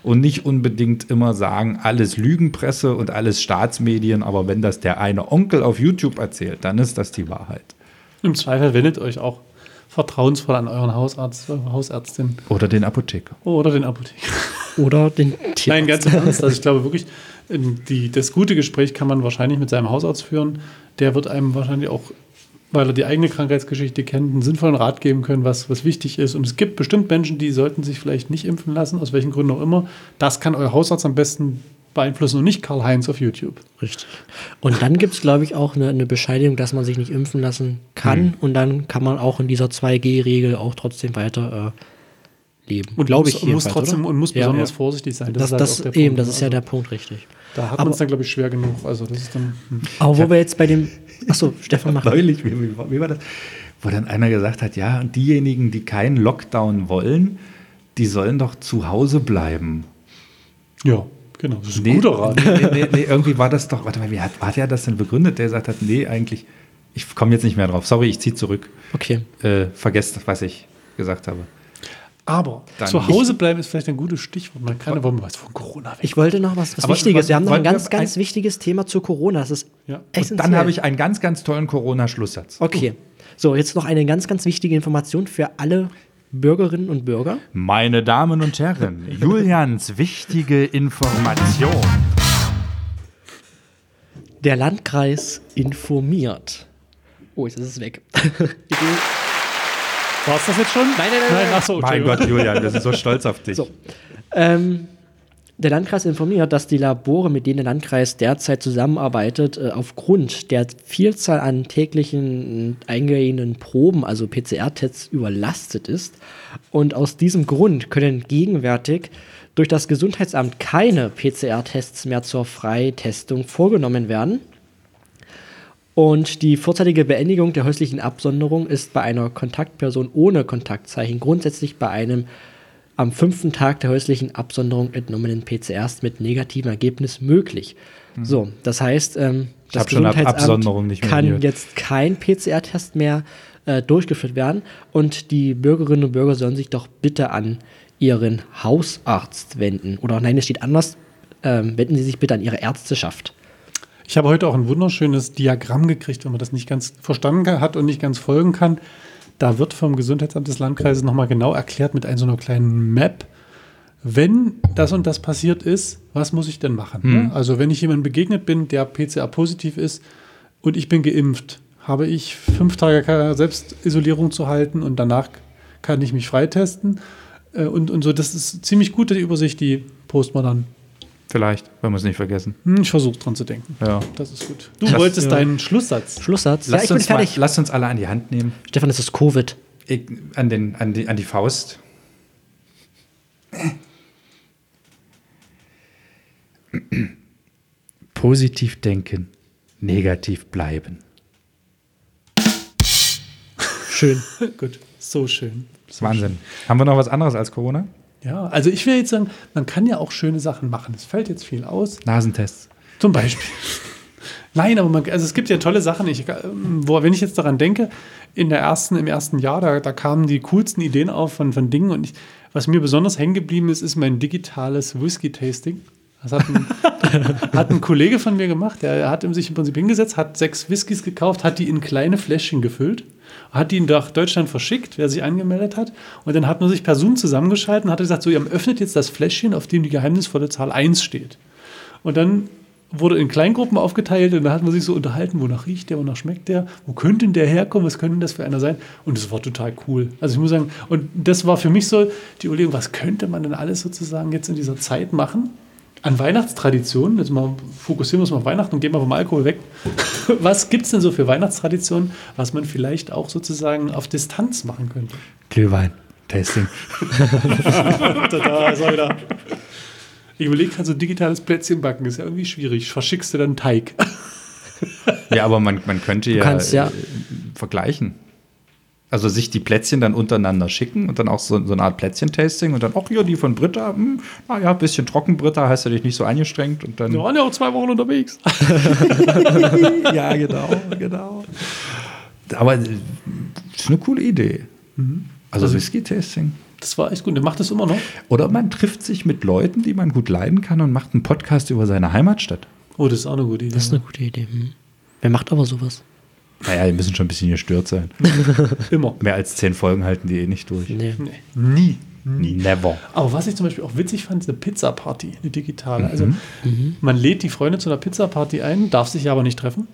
und nicht unbedingt immer sagen, alles Lügenpresse und alles Staatsmedien, aber wenn das der eine Onkel auf YouTube erzählt, dann ist das die Wahrheit. Im Zweifel wendet euch auch vertrauensvoll an euren Hausarzt, eure Hausärztin Oder den Apotheker. oder den Apotheker. Oder den Tierarzt. Nein, ganz im Ernst. Also ich glaube wirklich, ähm, die, das gute Gespräch kann man wahrscheinlich mit seinem Hausarzt führen. Der wird einem wahrscheinlich auch, weil er die eigene Krankheitsgeschichte kennt, einen sinnvollen Rat geben können, was, was wichtig ist. Und es gibt bestimmt Menschen, die sollten sich vielleicht nicht impfen lassen, aus welchen Gründen auch immer. Das kann euer Hausarzt am besten beeinflussen und nicht Karl-Heinz auf YouTube. Richtig. Und dann gibt es, glaube ich, auch eine, eine Bescheinigung, dass man sich nicht impfen lassen kann. Mhm. Und dann kann man auch in dieser 2G-Regel auch trotzdem weiter äh, leben. Und glaube muss, ich muss trotzdem oder? und muss Ja, besonders ja. vorsichtig sein. Das, halt das, auch der eben, Punkt. das ist ja Also, der Punkt, richtig. Da hat man es dann, glaube ich, schwer genug. Also das ist dann. Hm. Aber wo wir jetzt bei dem. Achso, Stefan macht. Neulich, wie, wie, wie war das? Wo dann einer gesagt hat, ja, und diejenigen, die keinen Lockdown wollen, die sollen doch zu Hause bleiben. Ja, genau. Das ist ein Nee, guter Rat. Nee, nee, nee, irgendwie war das doch, warte mal, wie hat, hat er das denn begründet? Der gesagt hat, nee, eigentlich, ich komme jetzt nicht mehr drauf. Sorry, ich ziehe zurück. Okay. Äh, vergesst, was ich gesagt habe. Aber Dann- zu Hause bleiben ist vielleicht ein gutes Stichwort. Man kann aber mal was von Corona weg. Ich wollte noch was, was Aber Wichtiges. Wir haben noch ein ganz, ganz ein- wichtiges Thema zu Corona. Das ist Ja. essentiell. Dann habe ich einen ganz, ganz tollen Corona-Schlusssatz. Okay. So, jetzt noch eine ganz, ganz wichtige Information für alle Bürgerinnen und Bürger. Meine Damen und Herren, Julians wichtige Information. Der Landkreis informiert. Oh, jetzt ist es weg. War es das jetzt schon? Nein, nein, nein. Achso, Mein Gott, Julian, wir sind so stolz auf dich. So. ähm, der Landkreis informiert, dass die Labore, mit denen der Landkreis derzeit zusammenarbeitet, äh, aufgrund der Vielzahl an täglichen eingehenden Proben, also PCR-Tests, überlastet ist. Und aus diesem Grund können gegenwärtig durch das Gesundheitsamt keine PCR-Tests mehr zur Freitestung vorgenommen werden. Und die vorzeitige Beendigung der häuslichen Absonderung ist bei einer Kontaktperson ohne Kontaktzeichen grundsätzlich bei einem am fünften Tag der häuslichen Absonderung entnommenen PCRs mit negativem Ergebnis möglich. So, das heißt, ähm, das Mhm. Gesundheitsamt kann gehört. jetzt kein PCR-Test mehr äh, durchgeführt werden und die Bürgerinnen und Bürger sollen sich doch bitte an ihren Hausarzt wenden. Oder nein, es steht anders, ähm, wenden Sie sich bitte an Ihre Ärzteschaft. Ich habe heute auch ein wunderschönes Diagramm gekriegt, wenn man das nicht ganz verstanden hat und nicht ganz folgen kann. Da wird vom Gesundheitsamt des Landkreises nochmal genau erklärt mit einer so einer kleinen Map, wenn das und das passiert ist, was muss ich denn machen? Ne? Also wenn ich jemandem begegnet bin, der PCR-positiv ist und ich bin geimpft, habe ich fünf Tage Selbstisolierung zu halten und danach kann ich mich freitesten. Äh, Und, und so, das ist ziemlich gut, die Übersicht, die dann. Vielleicht, wenn wir es nicht vergessen. Hm, Ich versuche dran zu denken. Ja. Das ist gut. Du wolltest deinen Schlusssatz. Schlusssatz. ja, Lasst, ich bin uns mal, fertig. lasst uns alle an die Hand nehmen. Stefan, es ist Covid. Ich, an, den, an, die, an die Faust. Positiv denken, negativ bleiben. Schön. Gut, so schön. Das ist Wahnsinn. Haben wir noch was anderes als Corona? Ja, also ich will jetzt sagen, man kann ja auch schöne Sachen machen. Es fällt jetzt viel aus. Nasentests. Zum Beispiel. Nein, aber man, also es gibt ja tolle Sachen. Ich, ähm, wo, wenn ich jetzt daran denke, in der ersten, im ersten Jahr, da, da kamen die coolsten Ideen auf von, von Dingen. Und ich, was mir besonders hängen geblieben ist, ist mein digitales Whisky-Tasting. Das hat ein, hat ein Kollege von mir gemacht. Der hat sich im Prinzip hingesetzt, hat sechs Whiskys gekauft, hat die in kleine Fläschchen gefüllt, hat die nach Deutschland verschickt, wer sich angemeldet hat. Und dann hat man sich per Zoom zusammengeschaltet und hat gesagt: So, ihr öffnet jetzt das Fläschchen, auf dem die geheimnisvolle Zahl 1 steht. Und dann wurde in Kleingruppen aufgeteilt und da hat man sich so unterhalten, wonach riecht der, wonach schmeckt der, wo könnte denn der herkommen, was könnte denn das für einer sein? Und das war total cool. Also ich muss sagen, und das war für mich so die Überlegung, was könnte man denn alles sozusagen jetzt in dieser Zeit machen? An Weihnachtstraditionen, jetzt mal fokussieren wir uns mal auf Weihnachten und gehen mal vom Alkohol weg. Was gibt es denn so für Weihnachtstraditionen, was man vielleicht auch sozusagen auf Distanz machen könnte? Glühwein. Tasting. da ist er wieder. Ich überlege gerade, so digitales Plätzchen backen ist ja irgendwie schwierig. Verschickst du dann Teig? Ja, aber man, man könnte ja, kannst ja- äh, vergleichen. Also sich die Plätzchen dann untereinander schicken und dann auch so, so eine Art Plätzchen-Tasting und dann, ach ja, die von Britta, hm, naja, bisschen trocken, Britta, hast du dich nicht so angestrengt und dann. Wir waren ja auch zwei Wochen unterwegs. ja, genau, genau. Aber äh, ist eine coole Idee. Also Whisky-Tasting. Das war echt gut. Der macht das immer noch. Oder man trifft sich mit Leuten, die man gut leiden kann und macht einen Podcast über seine Heimatstadt. Oh, das ist auch eine gute Idee. Das ist eine gute Idee. Hm. Wer macht aber sowas? Naja, die müssen schon ein bisschen gestört sein. immer. Mehr als zehn Folgen halten die eh nicht durch. Nee. Nee. Nie. Never. Aber was ich zum Beispiel auch witzig fand, ist eine Pizza-Party, eine digitale. Also man lädt die Freunde zu einer Pizza-Party ein, darf sich aber nicht treffen.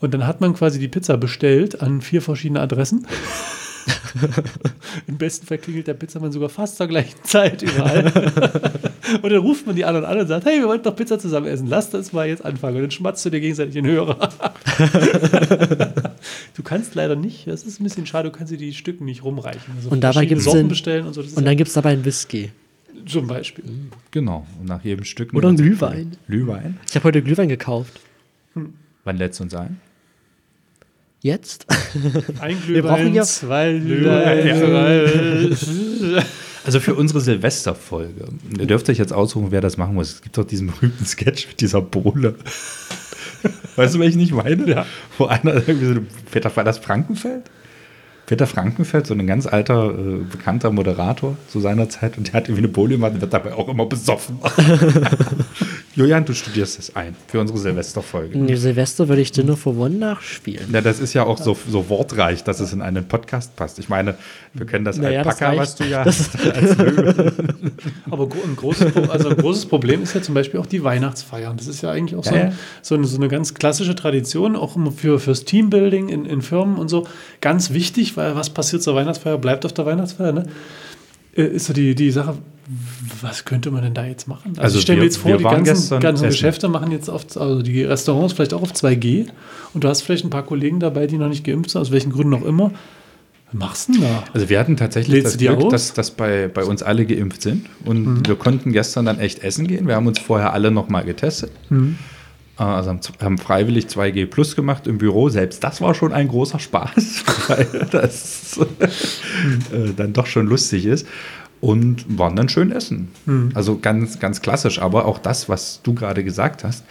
Und dann hat man quasi die Pizza bestellt an vier verschiedene Adressen. Im besten Fall klingelt der Pizzamann sogar fast zur gleichen Zeit überall. und dann ruft man die anderen an und sagt, hey, wir wollten doch Pizza zusammen essen, lasst uns mal jetzt anfangen. Und dann schmatzt du dir gegenseitig den Hörer. du kannst leider nicht, das ist ein bisschen schade, du kannst dir die Stücken nicht rumreichen. Also Und dabei Sorten den- bestellen und so. Das Und ja dann gibt es dabei einen Whisky. zum Beispiel. Genau. Und nach jedem Stück. Oder einen Glühwein. Glühwein. Ich habe heute Glühwein gekauft. Wann lädst du uns ein? Jetzt? Ein Wir brauchen ja- zwei Glühwein, Also für unsere Silvesterfolge. Ihr dürft euch jetzt aussuchen, wer das machen muss. Es gibt doch diesen berühmten Sketch mit dieser Bohle. Weißt du, welchen ich meine? Ja. Wo einer irgendwie so, Peter, war das Frankenfeld? Peter Frankenfeld, so ein ganz alter, äh, bekannter Moderator zu seiner Zeit und der hat irgendwie eine Bohle gemacht und wird dabei auch immer besoffen. Julian, du studierst das ein für unsere Silvesterfolge. In Silvester würde ich Dinner for One nachspielen. Ja, das ist ja auch so, so wortreich, dass es in einen Podcast passt. Ich meine, wir können das Naja, das Alpaka, reicht. was du ja Das- hast, als. Aber ein großes, also ein großes Problem ist ja zum Beispiel auch die Weihnachtsfeiern. Das ist ja eigentlich auch so, Ja, so, eine, so eine ganz klassische Tradition, auch immer für, fürs Teambuilding in, in Firmen und so. Ganz wichtig, weil was passiert zur Weihnachtsfeier, bleibt auf der Weihnachtsfeier. Ne? Äh, Ist so die, die Sache, was könnte man denn da jetzt machen? Also, Also ich stelle mir wir- jetzt vor, die ganzen, ganzen. Geschäfte machen jetzt oft, also die Restaurants vielleicht auch auf 2G und du hast vielleicht ein paar Kollegen dabei, die noch nicht geimpft sind, aus welchen Gründen auch immer. Was machst du denn da? Also wir hatten tatsächlich Lädst das Glück, aus? dass, dass bei, bei uns alle geimpft sind. Und wir konnten gestern dann echt essen gehen. Wir haben uns vorher alle nochmal getestet. Äh, Also haben, haben freiwillig 2G Plus gemacht im Büro. Selbst das war schon ein großer Spaß, weil das äh, dann doch schon lustig ist. Und waren dann schön essen. Also ganz, ganz klassisch. Aber auch das, was du gerade gesagt hast.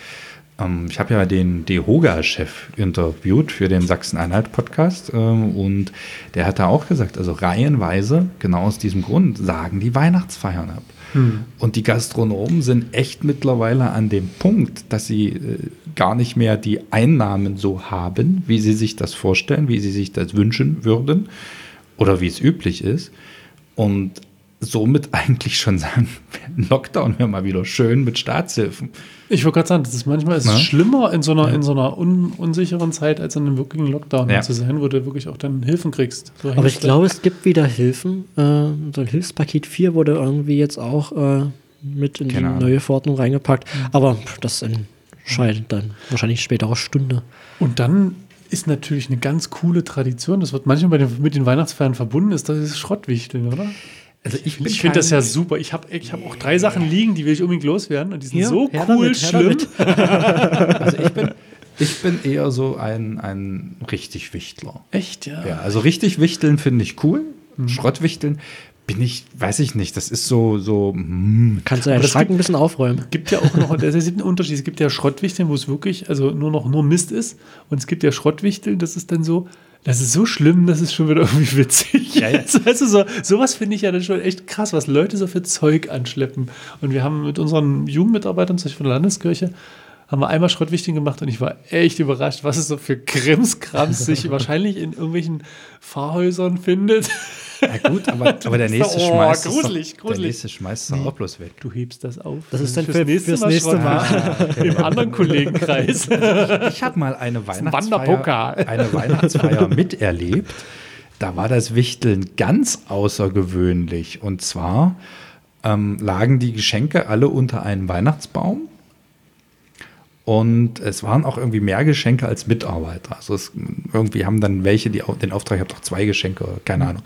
Ähm, ich habe ja den DEHOGA-Chef interviewt für den Sachsen-Anhalt-Podcast. Ähm, und der hat da auch gesagt, also reihenweise, genau aus diesem Grund, sagen die Weihnachtsfeiern ab. Und die Gastronomen sind echt mittlerweile an dem Punkt, dass sie äh, gar nicht mehr die Einnahmen so haben, wie sie sich das vorstellen, wie sie sich das wünschen würden oder wie es üblich ist. Und somit eigentlich schon sagen, Lockdown wäre mal wieder schön mit Staatshilfen. Ich wollte gerade sagen, das ist manchmal ist es Na? schlimmer in so einer, in so einer un, unsicheren Zeit, als in einem wirklichen Lockdown Ja. zu sein, wo du wirklich auch dann Hilfen kriegst. So Aber ich glaube, es gibt wieder Hilfen. Äh, so ein Hilfspaket 4 wurde irgendwie jetzt auch äh, mit in die Keine Ahnung. neue Verordnung reingepackt. Aber pff, das entscheidet dann wahrscheinlich späterer Stunde. Und dann ist natürlich eine ganz coole Tradition, das wird manchmal bei den, mit den Weihnachtsfeiern verbunden, ist das ist Schrottwichteln, oder? Also ich, Ich finde das ja super. Ich habe ich hab auch drei Sachen liegen, die will ich unbedingt loswerden und die sind Ja, so cool damit, schlimm. Also ich bin, ich bin eher so ein, ein richtig Wichtler. Echt, ja. Ja, also richtig wichteln finde ich cool. Schrottwichteln bin ich, weiß ich nicht, das ist so, so, hm, Kannst du deinen Schrank gibt- ein bisschen aufräumen. gibt ja auch noch, das ist ein Unterschied. Es gibt ja Schrottwichteln, wo es wirklich, also nur noch nur Mist ist. Und es gibt ja Schrottwichteln, das ist dann so, das ist so schlimm, das ist schon wieder irgendwie witzig. Ja, ja. Weißt du, so, sowas finde ich ja dann schon echt krass, was Leute so für Zeug anschleppen. Und wir haben mit unseren Jugendmitarbeitern, zum Beispiel von der Landeskirche, haben wir einmal Schrottwichteln gemacht und ich war echt überrascht, was es so für Krimskrams sich wahrscheinlich in irgendwelchen Fahrhäusern findet. Ja gut, aber, aber der nächste Oh, schmeißt es gruselig, doch, gruselig. Der nächste schmeißt es auch bloß weg. Du hebst das auf. Das ist dann für- fürs nächste Schrottwichteln. Im anderen Kollegenkreis. Ich habe mal eine. Weihnachtsfeier, eine Weihnachtsfeier miterlebt. Da war das Wichteln ganz außergewöhnlich. Und zwar ähm, lagen die Geschenke alle unter einem Weihnachtsbaum. Und es waren auch irgendwie mehr Geschenke als Mitarbeiter. Also es, irgendwie haben dann welche die, den Auftrag, ich habe doch zwei Geschenke, keine Ahnung.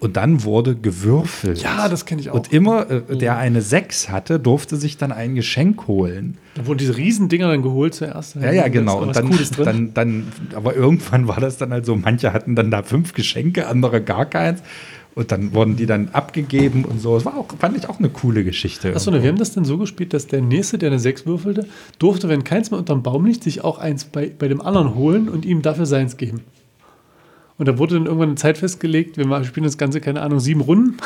Und dann wurde gewürfelt. Ja, das kenne ich auch. Und immer, äh, der eine 6 hatte, durfte sich dann ein Geschenk holen. Da wurden diese Riesendinger dann geholt zuerst. Ja, ja, genau. Und dann, dann, dann, aber irgendwann war das dann halt so, manche hatten dann da fünf Geschenke, andere gar keins. Und dann wurden die dann abgegeben und so. Das war auch, fand ich auch eine coole Geschichte. Achso, ne, wir haben das dann so gespielt, dass der Nächste, der eine 6 würfelte, durfte, wenn keins mehr unterm Baum liegt, sich auch eins bei, bei dem anderen holen und ihm dafür seins geben. Und da wurde dann irgendwann eine Zeit festgelegt, wir spielen das Ganze, keine Ahnung, sieben Runden.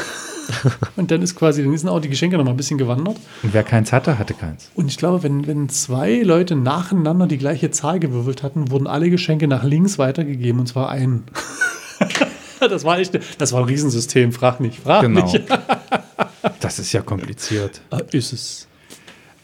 und dann ist quasi, dann sind auch die Geschenke noch mal ein bisschen gewandert. Und wer keins hatte, hatte keins. Und ich glaube, wenn, wenn zwei Leute nacheinander die gleiche Zahl gewürfelt hatten, wurden alle Geschenke nach links weitergegeben und zwar einen. das war echt, das war ein Riesensystem, frag nicht, frag Genau. nicht. Das ist ja kompliziert. Ah, ist es.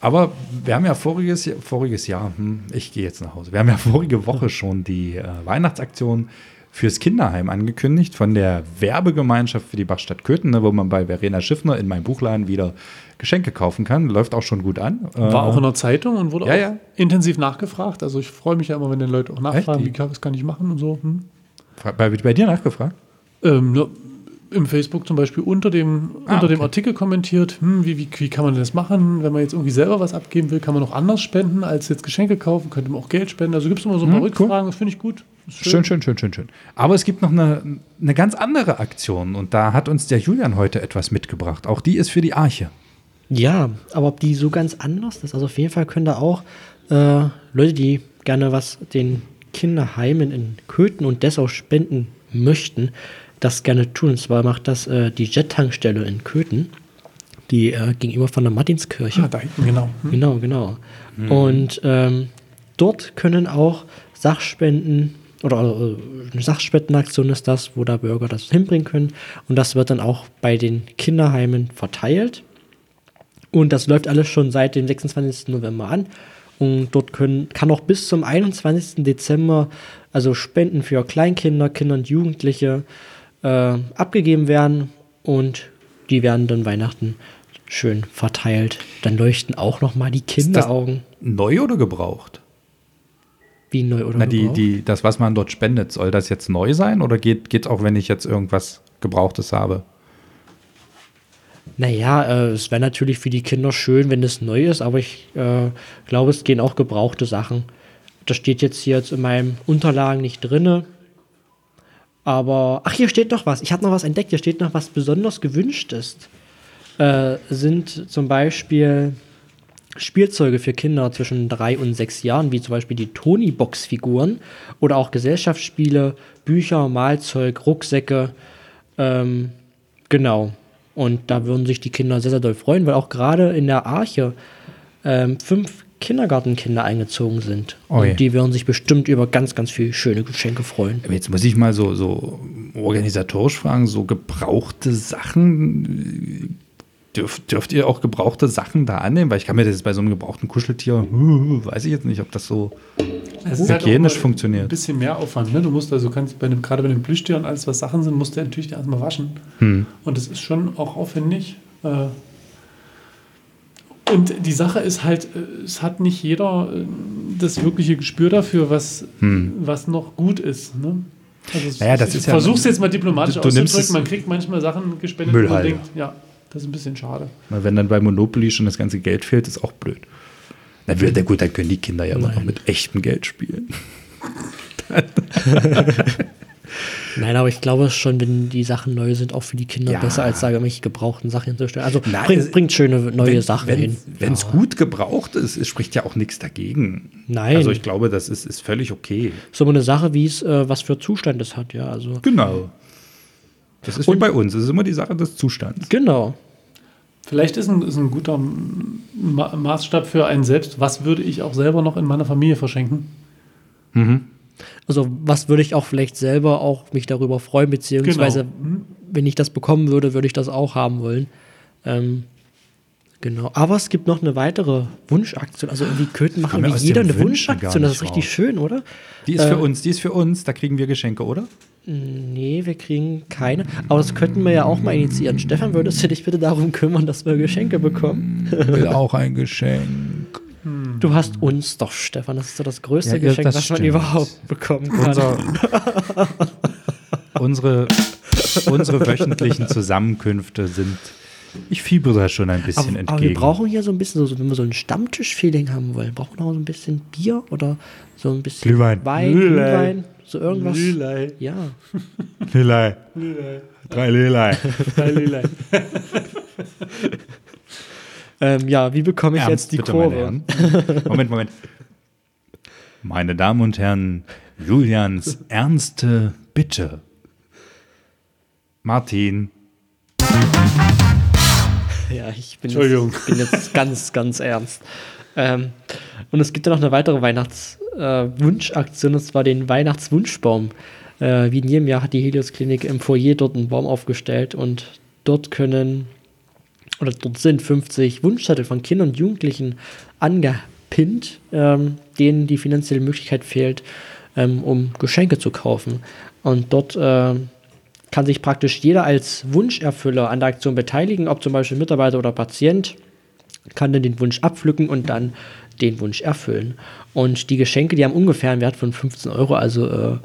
Aber wir haben ja voriges, Jahr- voriges Jahr, hm, ich gehe jetzt nach Hause. Wir haben ja vorige Woche schon die äh, Weihnachtsaktion fürs Kinderheim angekündigt von der Werbegemeinschaft für die Bachstadt Köthen, ne, wo man bei Verena Schiffner in meinem Buchladen wieder Geschenke kaufen kann. Läuft auch schon gut an. War Äh, auch in der Zeitung und wurde Ja, auch ja. intensiv nachgefragt. Also ich freue mich ja immer, wenn die Leute auch nachfragen, Echt? wie kann, was kann ich machen und so. Hm. Bei, bei dir nachgefragt? Ähm, ja, Im Facebook zum Beispiel unter dem, Ah, unter dem okay. Artikel kommentiert, hm, wie, wie, wie kann man das machen, wenn man jetzt irgendwie selber was abgeben will, kann man auch anders spenden als jetzt Geschenke kaufen, könnte man auch Geld spenden. Also gibt es immer so ein paar Hm, cool. Rückfragen, das finde ich gut. Schön, schön, schön, schön, schön. Aber es gibt noch eine, eine ganz andere Aktion und da hat uns der Julian heute etwas mitgebracht. Auch die ist für die Arche. Ja, aber ob die so ganz anders ist, also auf jeden Fall können da auch äh, Leute, die gerne was den Kinderheimen in Köthen und Dessau spenden möchten, das gerne tun. Und zwar macht das äh, die Jet-Tankstelle in Köthen, die äh, gegenüber von der Martinskirche. Ah, da hinten, genau. Hm. Genau, genau. Und ähm, dort können auch Sachspenden oder äh, eine Sachspendenaktion ist das, wo da Bürger das hinbringen können. Und das wird dann auch bei den Kinderheimen verteilt. Und das läuft alles schon seit dem 26. November an. Und dort können, kann auch bis zum 21. Dezember also Spenden für Kleinkinder, Kinder und Jugendliche äh, abgegeben werden. Und die werden dann Weihnachten schön verteilt. Dann leuchten auch noch mal die das- Kinderaugen. Neu oder gebraucht? Wie neu oder Na, die, gebraucht? die, das, was man dort spendet, soll das jetzt neu sein oder geht es auch, wenn ich jetzt irgendwas Gebrauchtes habe? Naja, äh, es wäre natürlich für die Kinder schön, wenn es neu ist, aber ich äh, glaube, es gehen auch gebrauchte Sachen. Das steht jetzt hier jetzt in meinen Unterlagen nicht drinne. Aber, ach, hier steht noch was. Ich habe noch was entdeckt. Hier steht noch was besonders gewünscht ist. Äh, sind zum Beispiel Spielzeuge für Kinder zwischen drei und sechs Jahren, wie zum Beispiel die Tony-Box-Figuren oder auch Gesellschaftsspiele, Bücher, Malzeug, Rucksäcke. Ähm, genau. Und da würden sich die Kinder sehr, sehr doll freuen, weil auch gerade in der Arche ähm, fünf Kindergartenkinder eingezogen sind. Ui. Und die würden sich bestimmt über ganz, ganz viele schöne Geschenke freuen. Aber jetzt muss ich mal so, so organisatorisch fragen, so gebrauchte Sachen, dürf, dürft ihr auch gebrauchte Sachen da annehmen? Weil ich kann mir das jetzt bei so einem gebrauchten Kuscheltier, weiß ich jetzt nicht, ob das so Es ist halt auch hygienisch Ein funktioniert. bisschen mehr Aufwand. Ne? Du musst also, kannst bei dem, gerade bei den Plüschtieren, alles was Sachen sind, musst du natürlich erstmal waschen. Hm. Und das ist schon auch aufwendig. Äh, Und die Sache ist halt, äh, es hat nicht jeder äh, das wirkliche Gespür dafür, was, was noch gut ist. Ne? Also Hm. Naja, das ich ist ja- versuch's jetzt mal diplomatisch du- du auszudrücken. Man kriegt manchmal Sachen gespendet, wo man denkt, ja, das ist ein bisschen schade. Na, Wenn dann bei Monopoly schon das ganze Geld fehlt, ist auch blöd. Na wird ja gut, dann können die Kinder ja immer noch Nein. mit echtem Geld spielen. Nein, aber ich glaube schon, wenn die Sachen neu sind, auch für die Kinder Ja. besser, als sage ich, gebrauchten Sachen hinzustellen. Also Nein, bringt, es- bringt schöne neue Sachen hin. Wenn es Ja. gut gebraucht ist, es spricht ja auch nichts dagegen. Nein. Also ich glaube, das ist, ist völlig okay. So eine Sache, wie es, äh, was für Zustand es hat, ja. Also, Genau. Das ist wie Und- bei uns. Es ist immer die Sache des Zustands. genau. Vielleicht ist ein, ist ein guter Ma Maßstab für einen selbst. Was würde ich auch selber noch in meiner Familie verschenken? Also, was würde ich auch vielleicht selber auch mich darüber freuen, beziehungsweise, Genau. wenn ich das bekommen würde, würde ich das auch haben wollen. Ähm, genau. Aber es gibt noch eine weitere Wunschaktion. Also, irgendwie Köthen machen aus jeder eine Wünschen Wunschaktion. Das ist richtig raus. schön, oder? Die ist für Äh, uns, die ist für uns, da kriegen wir Geschenke, oder? Nee, wir kriegen keine. Aber das könnten wir ja auch mal initiieren. Stefan, würdest du dich bitte darum kümmern, dass wir Geschenke bekommen? will auch ein Geschenk. Du hast uns doch, Stefan. Das ist so das größte Ja, Geschenk, das was man überhaupt bekommen kann. Unser, unsere unsere wöchentlichen Zusammenkünfte sind. Ich fiebere da schon ein bisschen Aber, entgegen. aber wir brauchen hier so ein bisschen, so, wenn wir so ein Stammtisch-Feeling haben wollen, brauchen wir noch so ein bisschen Bier oder so ein bisschen Glühwein. Wein, Glühwein. Glühwein, so irgendwas. Lilei. Ja, Lilei. Drei Lilei. Lilei. ähm, ja, wie bekomme ich jetzt die bitte, Kurve? Moment, Moment. Meine Damen und Herren, Julians ernste Bitte. Martin, Ja, ich bin, Entschuldigung. Jetzt, bin jetzt ganz, ganz ernst. Ähm, und es gibt ja noch eine weitere Weihnachtswunschaktion, äh, Wunschaktion, und zwar den Weihnachtswunschbaum. Äh, wie in jedem Jahr hat die Helios Klinik im Foyer dort einen Baum aufgestellt und dort können oder dort sind 50 Wunschzettel von Kindern und Jugendlichen angepinnt, ähm, denen die finanzielle Möglichkeit fehlt, ähm, um Geschenke zu kaufen. Und dort ähm, kann sich praktisch jeder als Wunscherfüller an der Aktion beteiligen, ob zum Beispiel Mitarbeiter oder Patient, kann dann den Wunsch abpflücken und dann den Wunsch erfüllen. Und die Geschenke, die haben ungefähr einen Wert von 15 Euro, also äh,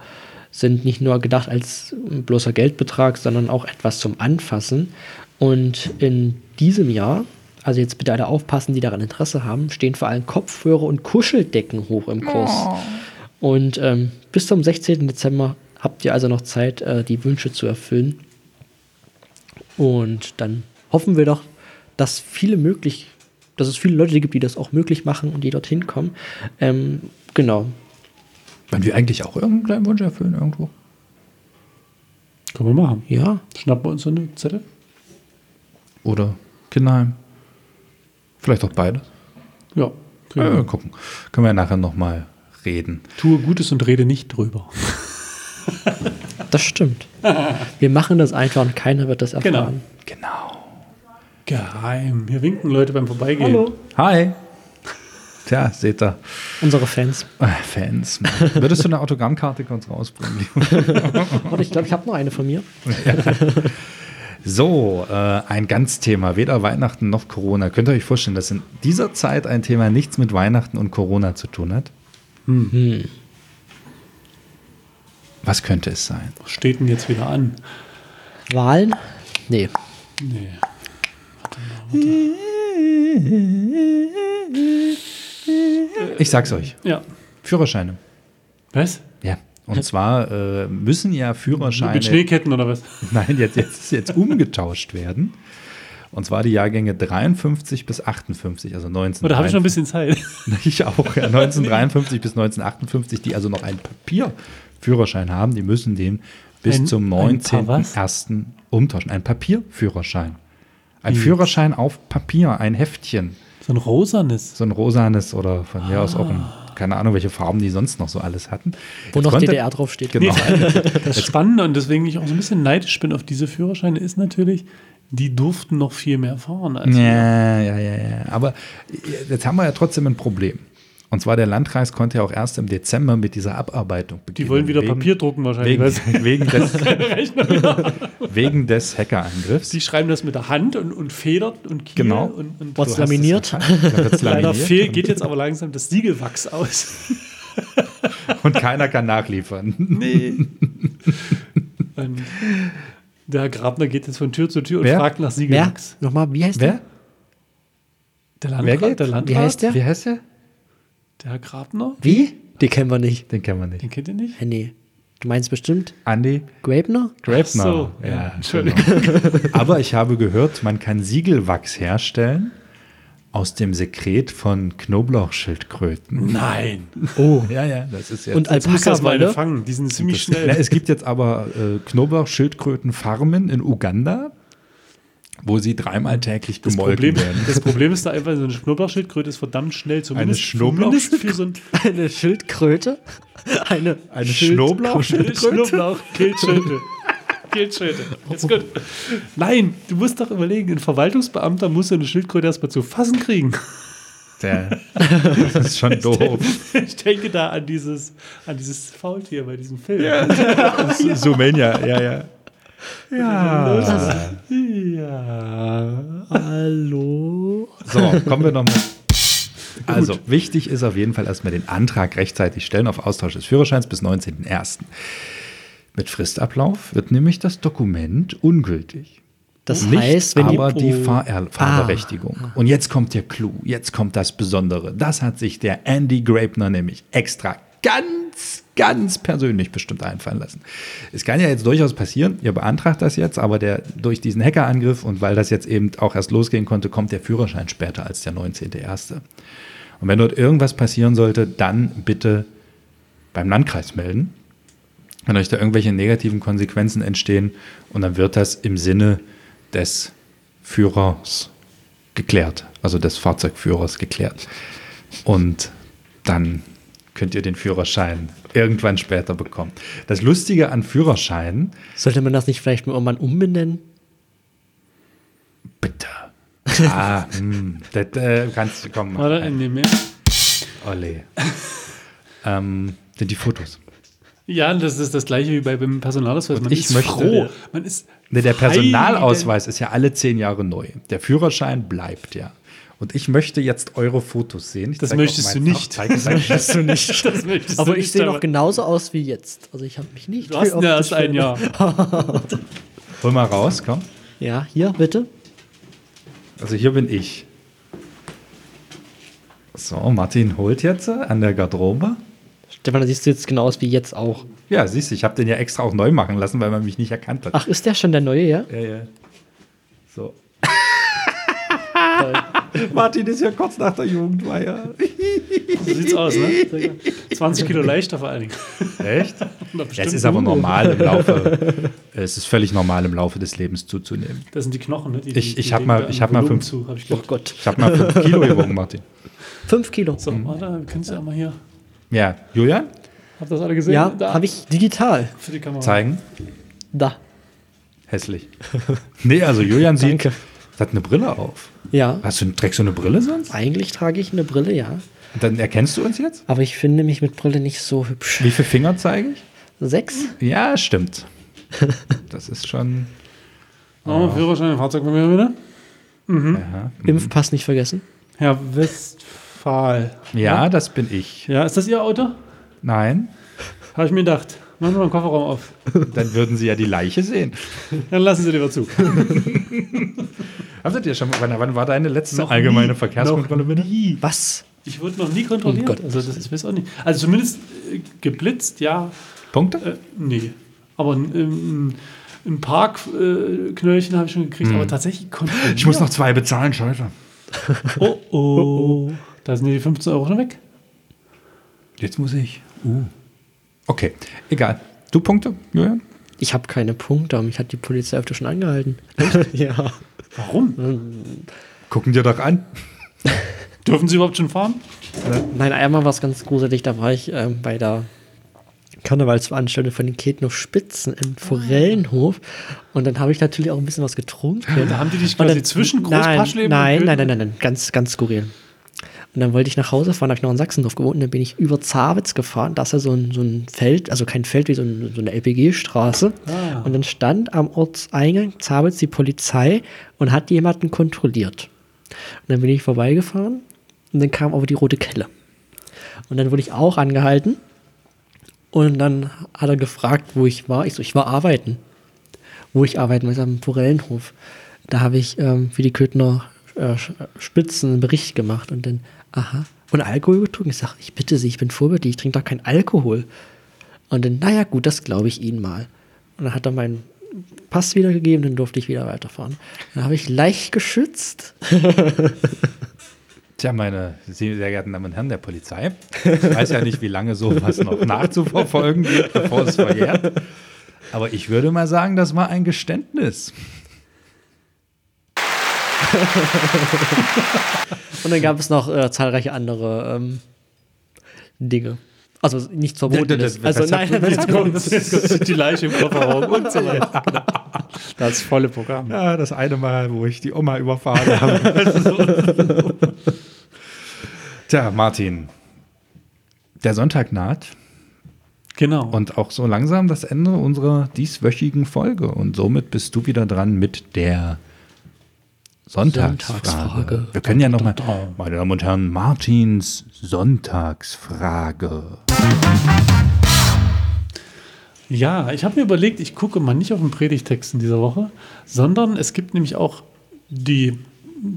sind nicht nur gedacht als bloßer Geldbetrag, sondern auch etwas zum Anfassen. Und in diesem Jahr, also jetzt bitte alle aufpassen, die daran Interesse haben, stehen vor allem Kopfhörer und Kuscheldecken hoch im Kurs. Und ähm, bis zum 16. Dezember habt ihr also noch Zeit, äh, die Wünsche zu erfüllen. Und dann hoffen wir doch, dass viele möglich, dass es viele Leute gibt, die das auch möglich machen und die dorthin kommen. Ähm, genau. wollen wir eigentlich auch irgendeinen kleinen Wunsch erfüllen irgendwo? Können wir machen. Ja. Schnappen wir uns so eine Zettel? Oder Kinderheim? Vielleicht auch beides? Ja. Ja, mal gucken. Können wir ja nachher nochmal reden. Tue Gutes und rede nicht drüber. Das stimmt. Wir machen das einfach und keiner wird das erfahren. Genau. Geheim. Hier winken Leute beim Vorbeigehen. Hi. Tja, seht ihr. Unsere Fans. Ah, Fans. Mann. Würdest du eine Autogrammkarte kurz rausbringen? Warte, ich glaube, ich habe noch eine von mir. So, äh, ein Ganzthema, weder Weihnachten noch Corona. Könnt ihr euch vorstellen, dass in dieser Zeit ein Thema nichts mit Weihnachten und Corona zu tun hat? Was könnte es sein? Was steht denn jetzt wieder an? Wahlen? Nee. Nee. Ich sag's euch. Ja. Führerscheine. Was? Ja. Und zwar äh, müssen ja Führerscheine. Mit Schneeketten oder was? Nein, jetzt, jetzt, jetzt umgetauscht werden. Und zwar die Jahrgänge 53 bis 58, also 19. Oder habe ich noch ein bisschen Zeit? Ich auch, ja. 1953 bis 1958, die also noch einen Papierführerschein haben, die müssen den bis Ein- zum ein paar was? 19.01. umtauschen. Ein Papierführerschein. Ein Führerschein auf Papier, ein Heftchen. So ein rosanes. So ein rosanes oder von mir aus auch ein, Ah. keine Ahnung, welche Farben die sonst noch so alles hatten. Wo Jetzt noch konnte- DDR draufsteht. Genau. Das Spannende und deswegen ich auch so ein bisschen neidisch bin auf diese Führerscheine ist natürlich, die durften noch viel mehr fahren als wir. Ja, ja, ja, ja. Aber jetzt haben wir ja trotzdem ein Problem. Und zwar der Landkreis konnte ja auch erst im Dezember mit dieser Abarbeitung beginnen. Die wollen wieder wegen, Papier drucken wahrscheinlich. Wegen, wegen, des, wegen des Hackerangriffs. Die schreiben das mit der Hand und, und federt und Kiel Genau. und, und es laminiert? wird's leider laminiert fehl, und- geht jetzt aber langsam das Siegelwachs aus. Und keiner kann nachliefern. Nee. und der Herr Grabner geht jetzt von Tür zu Tür und Wer? fragt nach Wer? Siegelwachs. Nochmal, wie heißt Wer? Der Wer Landrat, geht? der Landrat, Wie heißt der? Wie heißt der? Der Herr Grabner? Wie? Die kennen wir nicht. Den kennen wir nicht. den kennt ihr nicht? Hä, nee. Du meinst bestimmt Andy Grabner? Grabner. so, ja, ja, Entschuldigung. genau. Aber ich habe gehört, man kann Siegelwachs herstellen aus dem Sekret von Knoblauchschildkröten. Nein. Oh. Ja, ja, das ist jetzt. Und Jetzt muss das mal eine Alpaka-Wolle? fangen. Die sind ziemlich Na, schnell. es gibt jetzt aber äh, Knoblauchschildkrötenfarmen in Uganda, wo sie dreimal täglich Das gemolken Problem, werden. das Problem ist da einfach, so eine Knoblauchschildkröte ist verdammt schnell. Zumindest, Knoblauch- zumindest für so ein Eine Schildkröte? Eine, Eine Schild-. Kehlschilde. Ist gut. Nein, du musst doch überlegen, ein Verwaltungsbeamter muss so eine Schildkröte erstmal zu fassen kriegen. Der, das ist schon doof. Ich denke da an dieses, an dieses Faultier bei diesem Film. Sumenia, ja, ja. Ja. Ja. Hallo? So, kommen wir nochmal. Also, wichtig ist auf jeden Fall erstmal den Antrag rechtzeitig stellen auf Austausch des Führerscheins bis 19.01. Mit Fristablauf wird nämlich das Dokument ungültig. Das Nicht heißt, wenn aber die, die Fahr Fahrberechtigung. Und jetzt kommt der Clou, jetzt kommt das Besondere. Das hat sich der Andy Grabner nämlich extra ganz, ganz persönlich bestimmt einfallen lassen. Es kann ja jetzt durchaus passieren, ihr beantragt das jetzt, aber der, durch diesen Hackerangriff und weil das jetzt eben auch erst losgehen konnte, kommt der Führerschein später als der 19.01. Und wenn dort irgendwas passieren sollte, dann bitte beim Landkreis melden wenn euch da irgendwelche negativen Konsequenzen entstehen und dann wird das im Sinne des Führers geklärt, also des Fahrzeugführers geklärt. Und dann könnt ihr den Führerschein irgendwann später bekommen. Das Lustige an Führerscheinen, sollte man das nicht vielleicht mal irgendwann umbenennen? bitte. Ah, hm, das äh, kannst du kommen. Warte, in dem mehr. Olli. ähm, sind die Fotos. Ja, das ist das gleiche wie bei, beim Personalausweis. Man ich ist möchte- froh. Man ist Ne, der Personalausweis ist ja alle zehn Jahre neu. Der Führerschein bleibt ja. Und ich möchte jetzt eure Fotos sehen. Ich Das zeig auch möchtest du nicht. Zeig, Möchtest du nicht. Das möchtest Aber du ich sehe noch genauso aus wie jetzt. Also ich habe mich nicht. Du hast erst ein Jahr. Hol mal raus, komm. Ja, hier, bitte. Also hier bin ich. So, Martin holt jetzt an der Garderobe. Stefan, da siehst du jetzt genau aus wie jetzt auch. Ja, siehst du, ich habe den ja extra auch neu machen lassen, weil man mich nicht erkannt hat. Ach, ist der schon der neue, ja? Ja, ja. So. Martin ist ja kurz nach der Jugendweihe. So sieht's aus, ne? 20 Kilo leichter vor allen Dingen. Echt? Es ist aber normal im Laufe, es ist völlig normal im Laufe des Lebens zuzunehmen. Das sind die Knochen, ne? Die, Ich- die, ich die hab legen mal- ich hab mal fünf- Zu, hab ich Oh. Gott. Ich habe mal fünf Kilo gewogen, Martin. Fünf Kilo. So, warte, kannst du ja mal hier. Ja, Julian, Habt ihr das alle gesehen? Ja, da habe ich digital. für die Kamera. zeigen. Da. Hässlich. Nee, also Julian sieht, Danke. Hat eine Brille auf. Ja. Hast du, trägst du eine Brille sonst? Eigentlich trage ich eine Brille, ja. Und dann erkennst du uns jetzt? Aber ich finde mich mit Brille nicht so hübsch. Wie viele Finger zeige ich? Sechs? Ja, stimmt. Das ist schon. Oh, Führerschein, Fahrzeug bei mir wieder. Ja, Impfpass nicht vergessen. Herr Westphal. ja das bin ich. Ja, ist das Ihr Auto? Nein, Habe ich mir gedacht. Machen wir mal den Kofferraum auf. dann würden Sie ja die Leiche sehen. Dann lassen Sie lieber zu. Habt ihr schon, wann, wann war deine letzte Noch allgemeine nie. Verkehrskontrolle Noch bitte? nie. Was? Ich wurde noch nie kontrolliert. Oh Gott. Also das ich weiß auch nicht. Also zumindest äh, geblitzt, ja. Punkte? Äh, nee. Aber ein, ein Parkknöllchen äh, habe ich schon gekriegt, aber tatsächlich kontrolliert. Hm. Ich muss noch zwei bezahlen, Scheiße. Oh oh. Da sind die 15 Euro schon weg. Jetzt muss ich. Uh. Okay, egal. Du Punkte, Julian? Ich habe keine Punkte, aber mich hat die Polizei öfter schon angehalten. ja. Warum? Gucken dir doch an. Dürfen Sie überhaupt schon fahren? Nein, einmal war es ganz gruselig, da war ich ähm, bei der Karnevalsveranstaltung von den Keten auf Spitzen im Forellenhof und dann habe ich natürlich auch ein bisschen was getrunken. Da haben die dich quasi dann- zwischen nein, Großpaschleben nein, und nein, nein, nein, nein, ganz, ganz skurril. Und dann wollte ich nach Hause fahren, habe ich noch in Sachsendorf gewohnt, und dann bin ich über Zawitz gefahren. Das ist ja so ein, so ein Feld, also kein Feld, wie so, ein, so eine LPG-Straße. Ah. Und dann stand am Ortseingang Zawitz die Polizei und hat jemanden kontrolliert. Und dann bin ich vorbeigefahren und dann kam aber die rote Kelle. Und dann wurde ich auch angehalten. Und dann hat er gefragt, wo ich war. Ich so, ich war arbeiten. Wo ich arbeiten war, am Forellenhof. Da habe ich ähm, für die Köthner äh, Spitzen einen Bericht gemacht und dann, aha. Und Alkohol getrunken? Ich sage, ich bitte Sie, ich bin vorbildlich, ich trinke doch keinen Alkohol. Und dann, naja, gut, das glaube ich Ihnen mal. Und dann hat er meinen Pass wiedergegeben, dann durfte ich wieder weiterfahren. Dann habe ich leicht geschützt. Tja, meine sehr geehrten Damen und Herren der Polizei, ich weiß ja nicht, wie lange sowas noch nachzuverfolgen geht, bevor es verjährt. Aber ich würde mal sagen, das war ein Geständnis. Und dann gab es noch äh, zahlreiche andere ähm, Dinge. Also nicht verboten. Das- ist. das- Also nein, Jetzt kommt, jetzt kommt die Leiche im Kofferraum und so weiter. Das volle Programm. Ja, das eine Mal, wo ich die Oma überfahren habe. Tja, Martin, der Sonntag naht Genau. und auch so langsam das Ende unserer dieswöchigen Folge. Und somit bist du wieder dran mit der Sonntagsfrage. Sonntagsfrage. Wir können ja nochmal, meine Damen und Herren, Martins Sonntagsfrage. Ja, ich habe mir überlegt, ich gucke mal nicht auf den Predigtext in dieser Woche, sondern es gibt nämlich auch die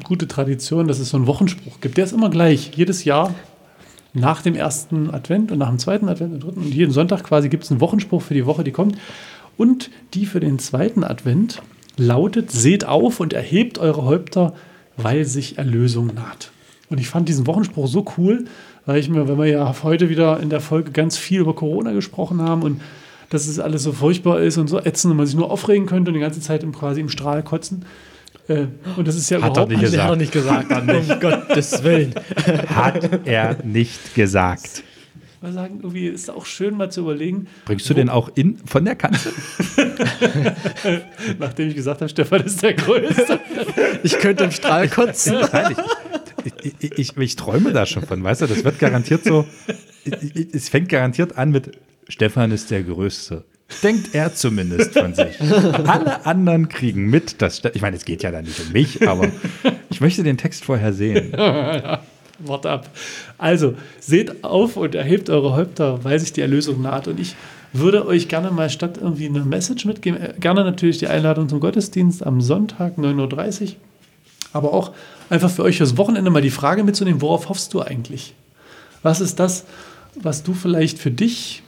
gute Tradition, dass es so einen Wochenspruch gibt. Der ist immer gleich. Jedes Jahr nach dem ersten Advent und nach dem zweiten Advent und dritten und jeden Sonntag quasi gibt es einen Wochenspruch für die Woche, die kommt. Und die für den zweiten Advent lautet: Seht auf und erhebt eure Häupter, weil sich Erlösung naht. Und ich fand diesen Wochenspruch so cool, weil ich mir, wenn wir ja heute wieder in der Folge ganz viel über Corona gesprochen haben und dass es alles so furchtbar ist und so ätzend und man sich nur aufregen könnte und die ganze Zeit im, quasi im Strahl kotzen. Äh, und das ist ja Hat er überhaupt nicht nicht. Das hat er nicht gesagt, um Gottes Willen. Hat er nicht gesagt. Mal sagen, irgendwie ist auch schön mal zu überlegen, Bringst du den auch in, von der Kanzel? nachdem ich gesagt habe, Stefan ist der Größte. Ich könnte im Strahl kotzen. Nein, ich, ich, ich, ich träume da schon von, weißt du, das wird garantiert so, es fängt garantiert an mit Stefan ist der Größte. Denkt er zumindest von sich. Alle anderen kriegen mit, dass, ich meine, es geht ja da nicht um mich, aber ich möchte den Text vorher sehen. Wart ab. Also, seht auf und erhebt eure Häupter, weil sich die Erlösung naht. Und ich würde euch gerne mal statt irgendwie eine Message mitgeben, äh, gerne natürlich die Einladung zum Gottesdienst am Sonntag 9.30 Uhr, aber auch einfach für euch fürs Wochenende mal die Frage mitzunehmen, worauf hoffst du eigentlich? Was ist das, was du vielleicht für dich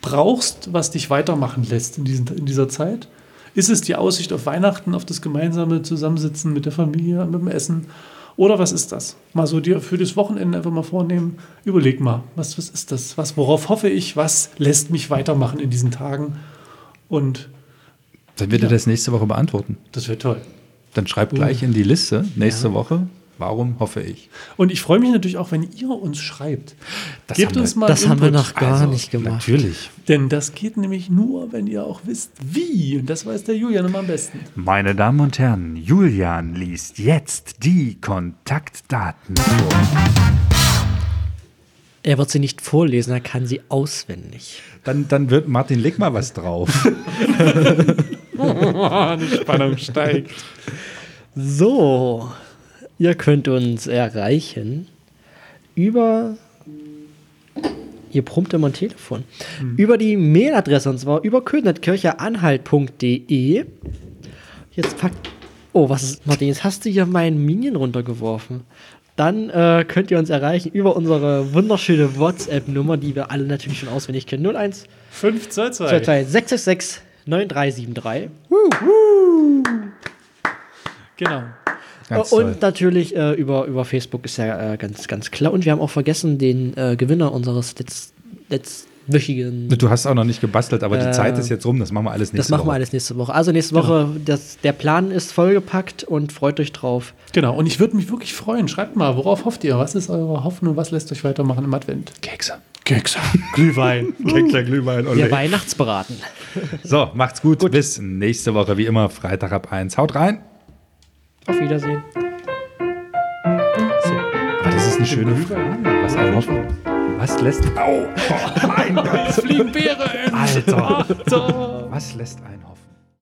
brauchst, was dich weitermachen lässt in, diesen, in dieser Zeit? Ist es die Aussicht auf Weihnachten, auf das gemeinsame Zusammensitzen mit der Familie, mit dem Essen? Oder was ist das? Mal so dir für das Wochenende einfach mal vornehmen. Überleg mal, was, was ist das? Was, worauf hoffe ich? Was lässt mich weitermachen in diesen Tagen? Und Dann wird er das nächste Woche beantworten. das wird toll. Dann schreibt gleich in die Liste nächste Woche, warum hoffe ich. Und ich freue mich natürlich auch, wenn ihr uns schreibt. Das Gebt haben wir- uns mal Das haben wir Input. noch gar Also, nicht gemacht. Natürlich. Denn das geht nämlich nur, wenn ihr auch wisst, wie. Und das weiß der Julian immer am besten. Meine Damen und Herren, Julian liest jetzt die Kontaktdaten vor. Er wird sie nicht vorlesen, er kann sie auswendig. Dann, dann wird Martin, leg mal was drauf. Die Spannung steigt. So, ihr könnt uns erreichen über. Ihr brummt immer ein Telefon. Über die Mailadresse und zwar über ködnetkircheanhalt.de. Jetzt packt. Oh, was ist, Martin, jetzt hast du hier meinen Minion runtergeworfen. Dann äh, könnt ihr uns erreichen über unsere wunderschöne WhatsApp-Nummer, die wir alle natürlich schon auswendig kennen. 01 5, 2, 2. 666 9373. Genau. Ganz und toll. natürlich äh, über, über Facebook ist ja äh, ganz, ganz klar. Und wir haben auch vergessen, den äh, Gewinner unseres letz, letztwöchigen. Du hast auch noch nicht gebastelt, aber die Äh, Zeit ist jetzt rum. Das machen wir alles nächste Das machen wir Woche. alles nächste Woche. Also nächste Woche, das, der Plan ist vollgepackt und freut euch drauf. Genau. Und ich würde mich wirklich freuen. Schreibt mal, worauf hofft ihr? Was ist eure Hoffnung? Was lässt euch weitermachen im Advent? Kekse. Kekse. Glühwein. Kekse, Glühwein, Wir Weihnachtsbraten. So, macht's gut. Bis nächste Woche, wie immer, Freitag ab 1. Haut rein. Auf Wiedersehen. Aber das ist eine schöne Frage. Was, ein Hoffen- was lässt. Au! Oh, mein Gott. Fliegen Beeren. Alter. Alter. Was lässt einen hoffen?